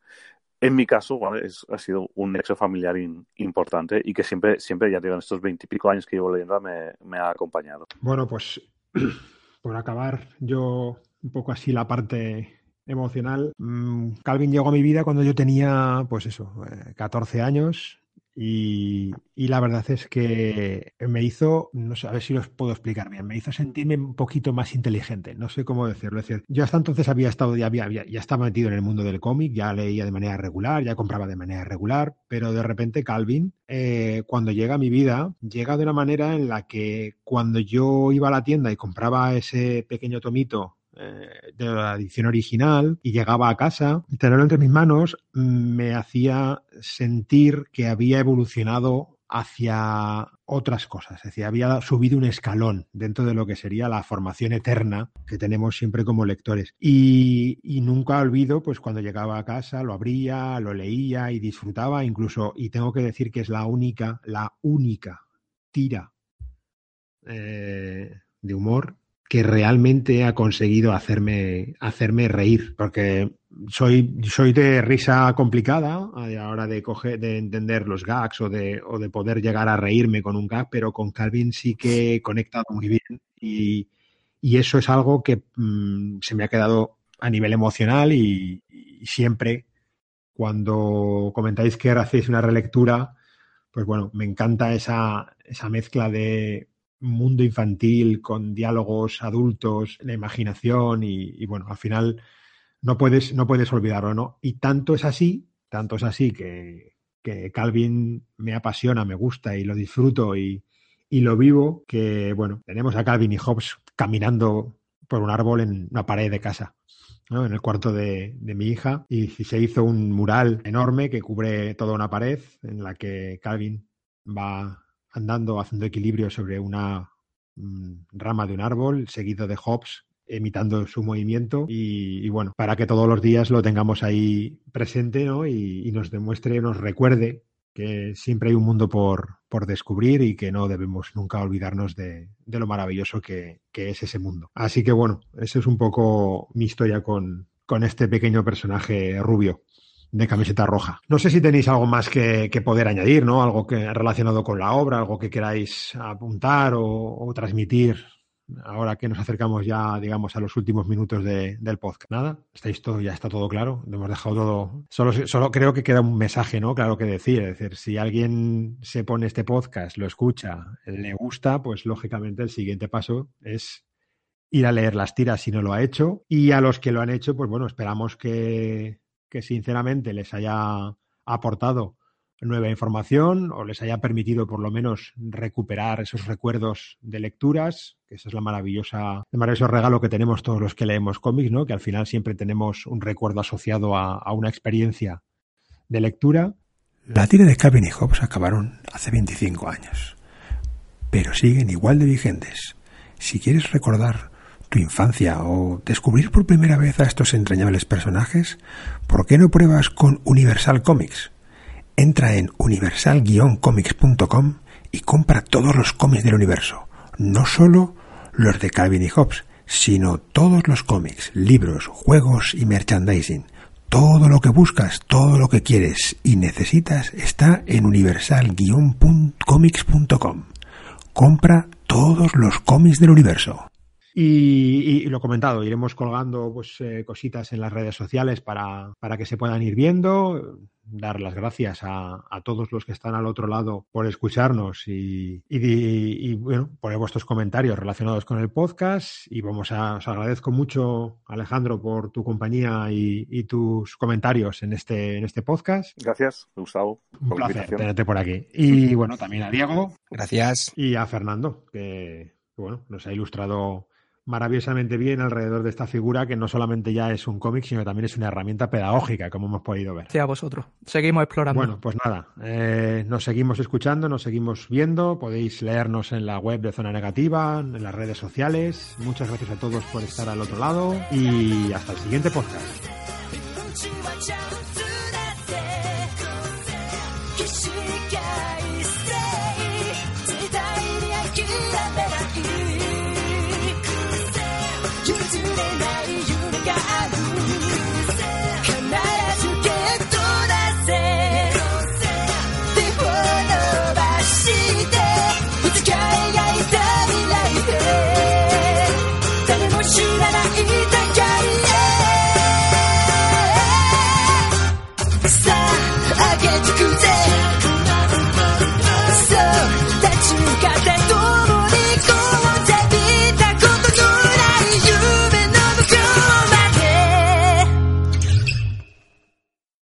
en mi caso, ¿vale? es, ha sido un nexo familiar in- importante y que siempre, siempre, ya digo, en estos veintipico años que llevo leyendo, me, me ha acompañado. Bueno, pues por acabar yo un poco así la parte emocional. mm, Calvin llegó a mi vida cuando yo tenía, pues eso, eh, 14 años y, y la verdad es que me hizo, no sé, a ver si los puedo explicar bien, me hizo sentirme un poquito más inteligente, no sé cómo decirlo. Es decir, yo hasta entonces había estado, ya, había, ya estaba metido en el mundo del cómic, ya leía de manera regular, ya compraba de manera regular, pero de repente Calvin, eh, cuando llega a mi vida, llega de una manera en la que cuando yo iba a la tienda y compraba ese pequeño tomito eh, de la edición original y llegaba a casa, tenerlo entre mis manos me hacía sentir que había evolucionado hacia otras cosas, es decir, había subido un escalón dentro de lo que sería la formación eterna que tenemos siempre como lectores. Y, y nunca olvido, pues cuando llegaba a casa, lo abría, lo leía y disfrutaba, incluso, y tengo que decir que es la única, la única tira eh, de humor que realmente ha conseguido hacerme, hacerme reír, porque soy, soy de risa complicada a la hora de, de entender los gags o de, o de poder llegar a reírme con un gag, pero con Calvin sí que he conectado muy bien. Y, y eso es algo que mm, se me ha quedado a nivel emocional y, y siempre cuando comentáis que hacéis una relectura, pues bueno, me encanta esa, esa mezcla de mundo infantil con diálogos adultos, la imaginación y, bueno, al final no puedes, no puedes olvidarlo, ¿no? Y tanto es así, tanto es así que, que Calvin me apasiona, me gusta y lo disfruto y, y lo vivo, que bueno, tenemos a Calvin y Hobbes caminando por un árbol en una pared de casa. ¿no? en el cuarto de, de, mi hija y se hizo un mural enorme que cubre toda una pared en la que Calvin va andando haciendo equilibrio sobre una mm, rama de un árbol seguido de Hobbes imitando su movimiento y, bueno, para que todos los días lo tengamos ahí presente ¿no? y, y, nos demuestre, nos recuerde que siempre hay un mundo por, por descubrir y que no debemos nunca olvidarnos de, de lo maravilloso que, que, es ese mundo. Así que bueno, esa es un poco mi historia con, con este pequeño personaje rubio de camiseta roja. No sé si tenéis algo más que, poder añadir, ¿no? Algo que relacionado con la obra, algo que queráis apuntar o, o transmitir ahora que nos acercamos ya, digamos, a los últimos minutos de, del podcast. Nada, estáis todo, ya está todo claro. Hemos dejado todo. Solo, solo creo que queda un mensaje, ¿no? Claro que decir. Es decir, si alguien se pone este podcast, lo escucha, le gusta, pues lógicamente el siguiente paso es ir a leer las tiras si no lo ha hecho. Y a los que lo han hecho, pues bueno, esperamos que, que sinceramente les haya aportado nueva información o les haya permitido por lo menos recuperar esos recuerdos de lecturas, que esa es la maravillosa, el maravilloso regalo que tenemos todos los que leemos cómics, ¿no? Que al final siempre tenemos un recuerdo asociado a, una experiencia de lectura. La tira de Calvin y Hobbes acabaron hace 25 años, pero siguen igual de vigentes Si quieres recordar tu infancia o descubrir por primera vez a estos entrañables personajes, ¿por qué no pruebas con Universal Comics? Entra en universal-comics.com y compra todos los cómics del universo, no solo los de Calvin y Hobbes, sino todos los cómics, libros, juegos y merchandising. Todo lo que buscas, todo lo que quieres y necesitas está en universal-comics.com. Compra todos los cómics del universo. Y, y lo comentado, iremos colgando pues, eh, cositas en las redes sociales para, para que se puedan ir viendo. Dar las gracias a, a todos los que están al otro lado por escucharnos y, y, y, bueno, por vuestros comentarios relacionados con el podcast. Y vamos a, os agradezco mucho, Alejandro, por tu compañía y, y tus comentarios en este, en este podcast. Gracias, Gustavo. Un por placer tenerte por aquí. Y bueno, también a Diego Gracias. y a Fernando, que, que, bueno, nos ha ilustrado maravillosamente bien alrededor de esta figura que no solamente ya es un cómic, sino también es una herramienta pedagógica, como hemos podido ver. Gracias a vosotros. Seguimos explorando. Bueno, pues nada, eh, nos seguimos escuchando, nos seguimos viendo, podéis leernos en la web de Zona Negativa, en las redes sociales. Muchas gracias a todos por estar al otro lado y hasta el siguiente podcast.